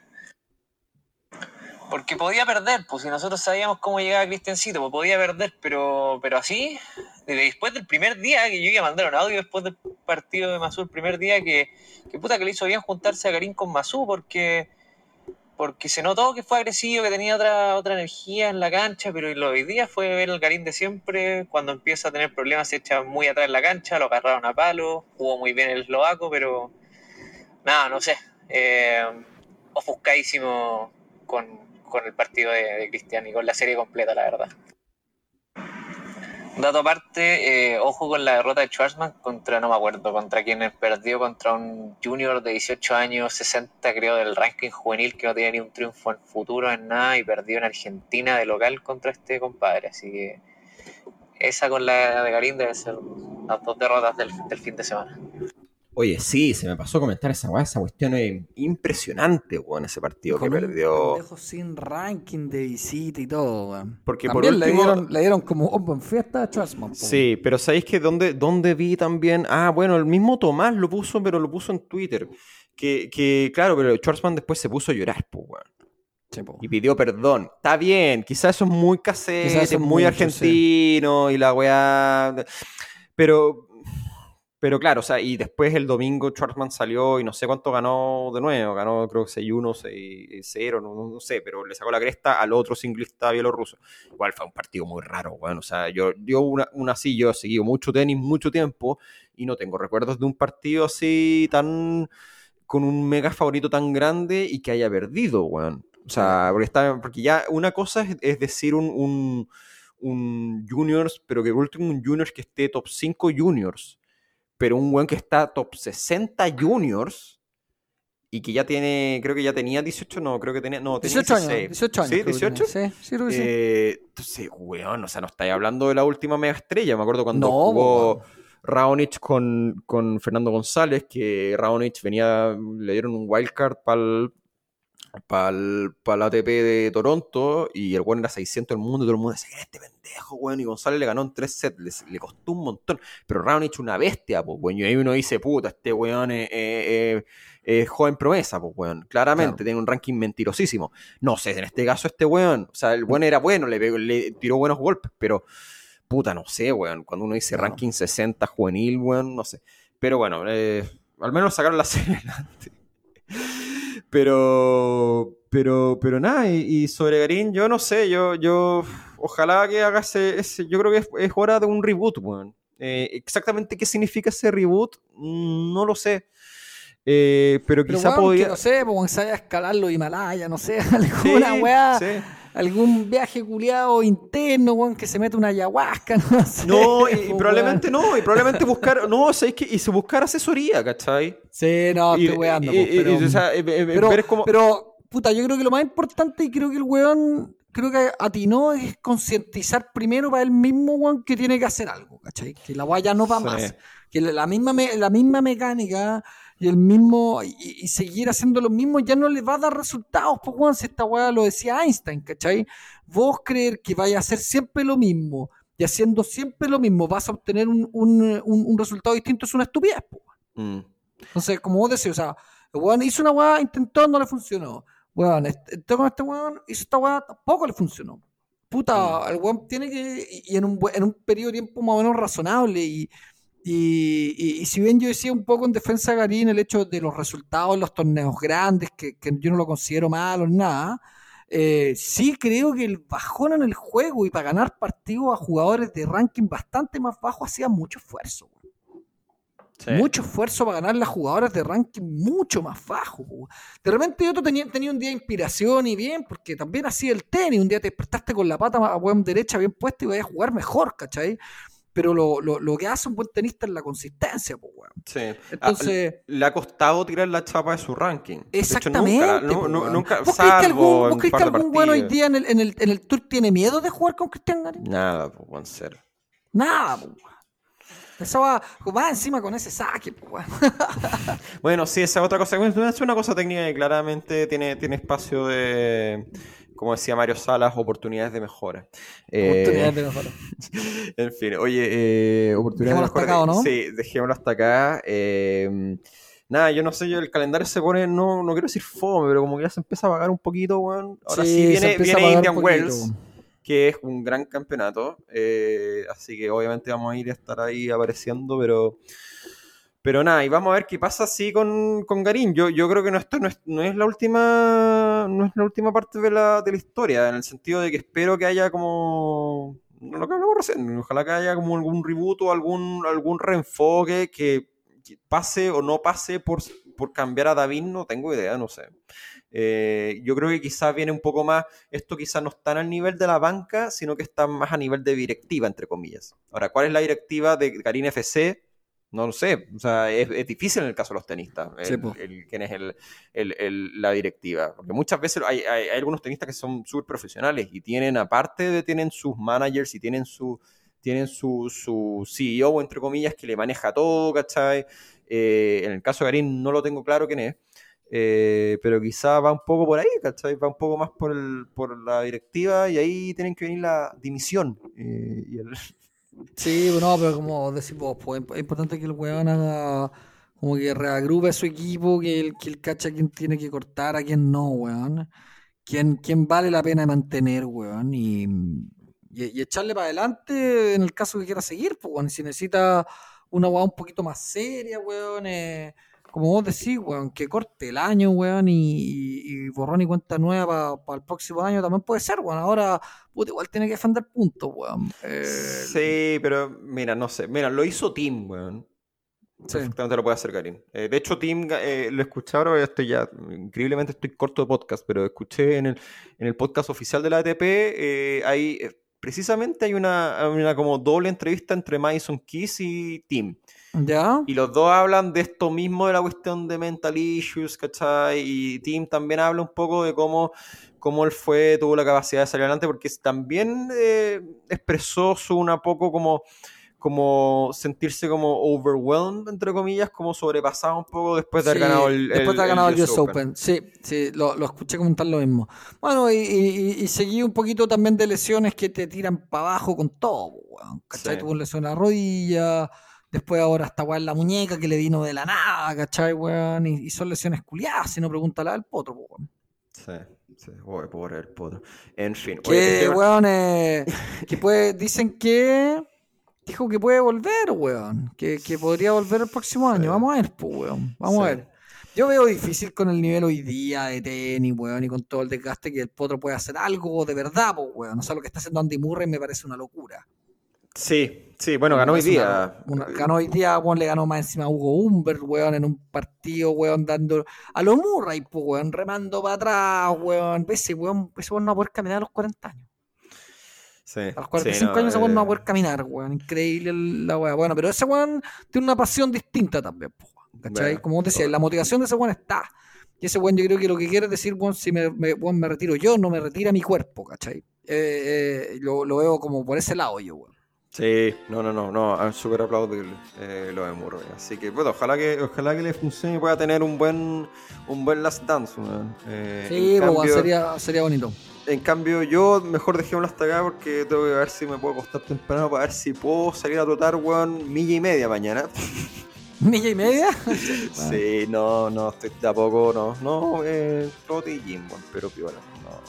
Porque podía perder, pues si nosotros sabíamos cómo llegaba Cristiancito, pues podía perder, pero, pero así, después del primer día, que yo iba a mandar un audio después del partido de Masú, el primer día, que, que puta que le hizo bien juntarse a Karim con Masú, porque, porque se notó que fue agresivo, que tenía otra, otra energía en la cancha, pero lo hoy día fue ver el Karim de siempre, cuando empieza a tener problemas se echa muy atrás en la cancha, lo agarraron a palo, jugó muy bien el eslovaco, pero nada, no sé, eh, ofuscadísimo con con el partido de, Cristian y con la serie completa, la verdad. Dato aparte, eh, ojo con la derrota de Schwarzman contra, no me acuerdo, contra quien perdió contra un junior de 18 años, 60 creo, del ranking juvenil que no tenía ni un triunfo en futuro en nada y perdió en Argentina de local contra este compadre. Así que esa con la de Garín debe ser las dos derrotas del, del fin de semana. Oye, sí, se me pasó a comentar esa weá, esa cuestión es impresionante, weón, ese partido que perdió. sin ranking de visita y todo, weón. Porque por último... le, dieron, le dieron como open fiesta a Schwarzman. Sí, pero ¿sabéis que dónde, dónde vi también? Ah, bueno, el mismo Tomás lo puso, pero lo puso en Twitter. Que, que claro, pero Schwarzman después se puso a llorar, pues, weón. y pidió perdón. Está bien, quizás eso es muy casero, es muy argentino y la weá. Pero pero claro, o sea, y después el domingo Schwartzman salió y no sé cuánto ganó de nuevo, ganó creo que 6-1, 6-0, no, sé, pero le sacó la cresta al otro singlista bielorruso. Igual fue un partido muy raro, bueno, o sea, yo, yo una, una así, yo he seguido mucho tenis mucho tiempo y no tengo recuerdos de un partido así tan, con un mega favorito tan grande y que haya perdido, weón. O sea, porque, está, porque ya una cosa es, decir un, un, un juniors, pero que último un juniors que esté top 5 juniors pero un buen que está top 60 juniors y que ya tiene, creo que ya tenía 18, no, creo que tenía, no, tenía 18 años, 18 años. ¿Sí? 18? Sí, sí, creo que sí. Eh, entonces, weón, o sea, no estáis hablando de la última mega estrella, me acuerdo cuando jugó Raonic con, con Fernando González, que Raonic venía, le dieron un wildcard para el para la ATP de Toronto y el weón era 600 del mundo y todo el mundo decía, este pendejo, weón, y González le ganó en tres sets, le, costó un montón, pero Raonic una bestia, pues, weón, y ahí uno dice, puta, este weón es, joven promesa, pues, weón, claramente tiene un ranking mentirosísimo, no sé, en este caso este weón, o sea, el weón era bueno, le, le tiró buenos golpes, pero, puta, no sé, weón, cuando uno dice ranking 60 juvenil, weón, no sé, pero bueno, eh, al menos sacaron la serie adelante. Pero, pero, pero nada, y, sobre Garín, yo no sé, yo, yo, ojalá que haga ese, yo creo que es, hora de un reboot, weón. Eh, exactamente qué significa ese reboot, no lo sé. Eh, pero, quizá podría. no sé, pues a escalar los Himalaya, no sé, alguna weá. Algún viaje culiado interno, weón, que se mete una ayahuasca, no sé. No, y, pues, probablemente no, y probablemente buscar, no, o sea, que, y se buscar asesoría, ¿cachai? Sí, no, estoy weando, pero, pero, puta, yo creo que lo más importante, y creo que el weón, creo que atinó, es concientizar primero para él mismo, weón, que tiene que hacer algo, ¿cachai? Que la weá ya no va más. Que la misma, la misma mecánica y el mismo, y, seguir haciendo lo mismo ya no le va a dar resultados, pues Juan, si esta weá lo decía Einstein, ¿cachai? Vos creer que vaya a hacer siempre lo mismo y haciendo siempre lo mismo vas a obtener un, un, un, resultado distinto es una estupidez, pues. Entonces, como vos decís, o sea, el weón hizo una weá, intentó, no le funcionó. Weón, este, con este weón hizo esta weá, tampoco le funcionó. Puta, mm. el weón tiene que, y en un, en un periodo de tiempo más o menos razonable y y, si bien yo decía un poco en defensa de Garín el hecho de los resultados en los torneos grandes, que, yo no lo considero malo ni nada, eh, sí creo que el bajón en el juego y para ganar partidos a jugadores de ranking bastante más bajo hacía mucho esfuerzo. Mucho esfuerzo para ganar a jugadores de ranking mucho más bajo. De repente yo tenía, tenía un día de inspiración y bien, porque también hacía el tenis. Un día te despertaste con la pata a buen derecha bien puesta y vas a jugar mejor, ¿cachai? Pero lo, lo, lo, que hace un buen tenista es la consistencia, pues, weón. Sí. Entonces, le ha costado tirar la chapa de su ranking. Exactamente. nunca, no, nunca ¿Vos crees que algún, ¿vos crees que algún bueno hoy día en el, en, el, en el Tour tiene miedo de jugar con Cristian Garín? Nada, pues, Juan Cero. Nada, pues. Eso va, va encima con ese saque. Pues, bueno, sí, esa es otra cosa. Es una cosa técnica que claramente tiene, tiene espacio de como decía Mario Salas, oportunidades de mejora. Oportunidades de mejora. en fin, oye, eh, oportunidades de mejora. ¿no? Sí, dejémoslo hasta acá. Eh, nada, yo no sé, yo el calendario se pone, no, no quiero decir fome, pero como que ya se empieza a pagar un poquito, weón. Ahora sí, viene, viene Indian Wells, que es un gran campeonato. Eh, así que obviamente vamos a ir a estar ahí apareciendo, pero pero nada, y vamos a ver qué pasa así con, con Garín. Yo, yo creo que no, esto no es, no es la última no es la última parte de la, de la historia, en el sentido de que espero que haya como lo que hablamos recién, ojalá que haya como algún reboot o algún, algún reenfoque que, pase o no pase por, por cambiar a David, no tengo idea, no sé. Eh, yo creo que quizás viene un poco más, esto quizás no está al nivel de la banca, sino que está más a nivel de directiva, entre comillas. Ahora, ¿cuál es la directiva de Garín FC? No lo sé, o sea, es, difícil en el caso de los tenistas, el, quién es el, la directiva. Porque muchas veces hay, hay, algunos tenistas que son súper profesionales y tienen, aparte de tienen sus managers y tienen su, tienen su, su CEO, entre comillas, que le maneja todo, ¿cachai? Eh, en el caso de Garín no lo tengo claro quién es, eh, pero quizá va un poco por ahí, ¿cachai? Va un poco más por, el, por la directiva y ahí tienen que venir la dimisión. Eh, y el, Sí, no, pero como decimos, pues es importante que el weón haga como que reagrupe a su equipo, que el, que el cacha a quién tiene que cortar, a quién no, weón. Quién, quién vale la pena mantener, weón, y, y, echarle para adelante en el caso que quiera seguir, pues, weón. Si necesita una weón un poquito más seria, weón, eh, como vos decís, weón, que corte el año, weón, y, borrón y cuenta nueva para el próximo año también puede ser, weón. Ahora, puta, igual tiene que defender puntos, weón. Eh, sí, pero mira, no sé. Mira, lo hizo Tim, weón. Perfectamente lo puede hacer Karim. Eh, de hecho, Tim, eh, lo escuché ahora, estoy ya, increíblemente estoy corto de podcast, pero escuché en el, en el podcast oficial de la ATP, hay, precisamente hay una, una como doble entrevista entre Mason Kiss y Tim. ¿Ya? Y los dos hablan de esto mismo, de la cuestión de mental issues, ¿cachai? Y Tim también habla un poco de cómo, cómo él fue, tuvo la capacidad de salir adelante, porque también eh, expresó su una poco como como sentirse como overwhelmed, entre comillas, como sobrepasado un poco después de haber ganado el Después de haber ganado el, US Open. Sí, sí, lo, lo, escuché comentar lo mismo. Bueno, y, y, seguí un poquito también de lesiones que te tiran para abajo con todo, ¿cachai? Tuvo lesión en la rodilla, Después ahora está weón la muñeca que le vino de la nada, ¿cachai, weón? Y, son lesiones culiadas, si no pregúntala al potro, weón. Sí, sí, por el potro. En fin. Que, weón, eh, que puede, dicen que dijo que puede volver, weón. Que, que podría volver el próximo año. Vamos a ver, pues, weón. Vamos a ver. Yo veo difícil con el nivel hoy día de tenis, weón, y con todo el desgaste que el potro puede hacer algo de verdad, pues, weón. O sea, lo que está haciendo Andy Murray me parece una locura. Sí, sí, bueno, ganó hoy día. ganó hoy día, weón, le ganó más encima a Hugo Humbert, weón, en un partido, weón, dando a los Murray, pues, weón, remando para atrás, weón. Ese weón, ese weón no va a poder caminar a los 40 años. Sí, a los 45 años ese weón no va a eh. poder caminar, weón. Increíble la weón. Bueno, pero ese weón tiene una pasión distinta también, ¿cachai? Como vos decías, la motivación de ese weón está. Y ese weón yo creo que lo que quiere decir, weón, si me, me, me retiro yo, no me retira mi cuerpo, ¿cachai? Eh, eh, lo, lo, veo como por ese lado yo, weón. Sí, no, no, no, no, súper aplaudible eh, lo de Murray. Así que, bueno, ojalá que, ojalá que le funcione y pueda tener un buen, un buen last dance. Eh, sí, pues, sería, sería bonito. En cambio, yo mejor dejémoslo hasta acá porque tengo que ver si me puedo acostar temprano para ver si puedo salir a trotar, weón, milla y media mañana. ¿Milla y media? sí, no, no, estoy de a poco, no, no, eh, trote y gym, pero piola, no.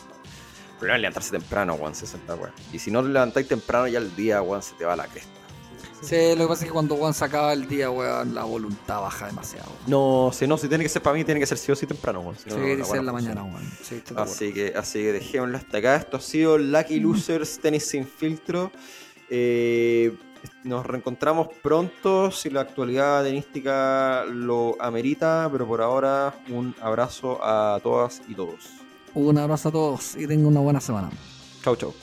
Primero levantarse temprano, Juan, 60, weón. Y si no te levantáis temprano, ya el día, Juan, se te va la cresta. Sí, lo que pasa es que cuando Juan se acaba el día, weón, la voluntad baja demasiado. No, si no, si tiene que ser para mí, tiene que ser sí o sí temprano, weón. sí, tiene que ser en la mañana, weón. Sí, así, que, así que dejémoslo hasta acá. Esto ha sido Lucky Losers Tenis Sin Filtro. Eh, nos reencontramos pronto si la actualidad tenística lo amerita, pero por ahora un abrazo a todas y todos. Un abrazo a todos y tengan una buena semana. Chau, chau.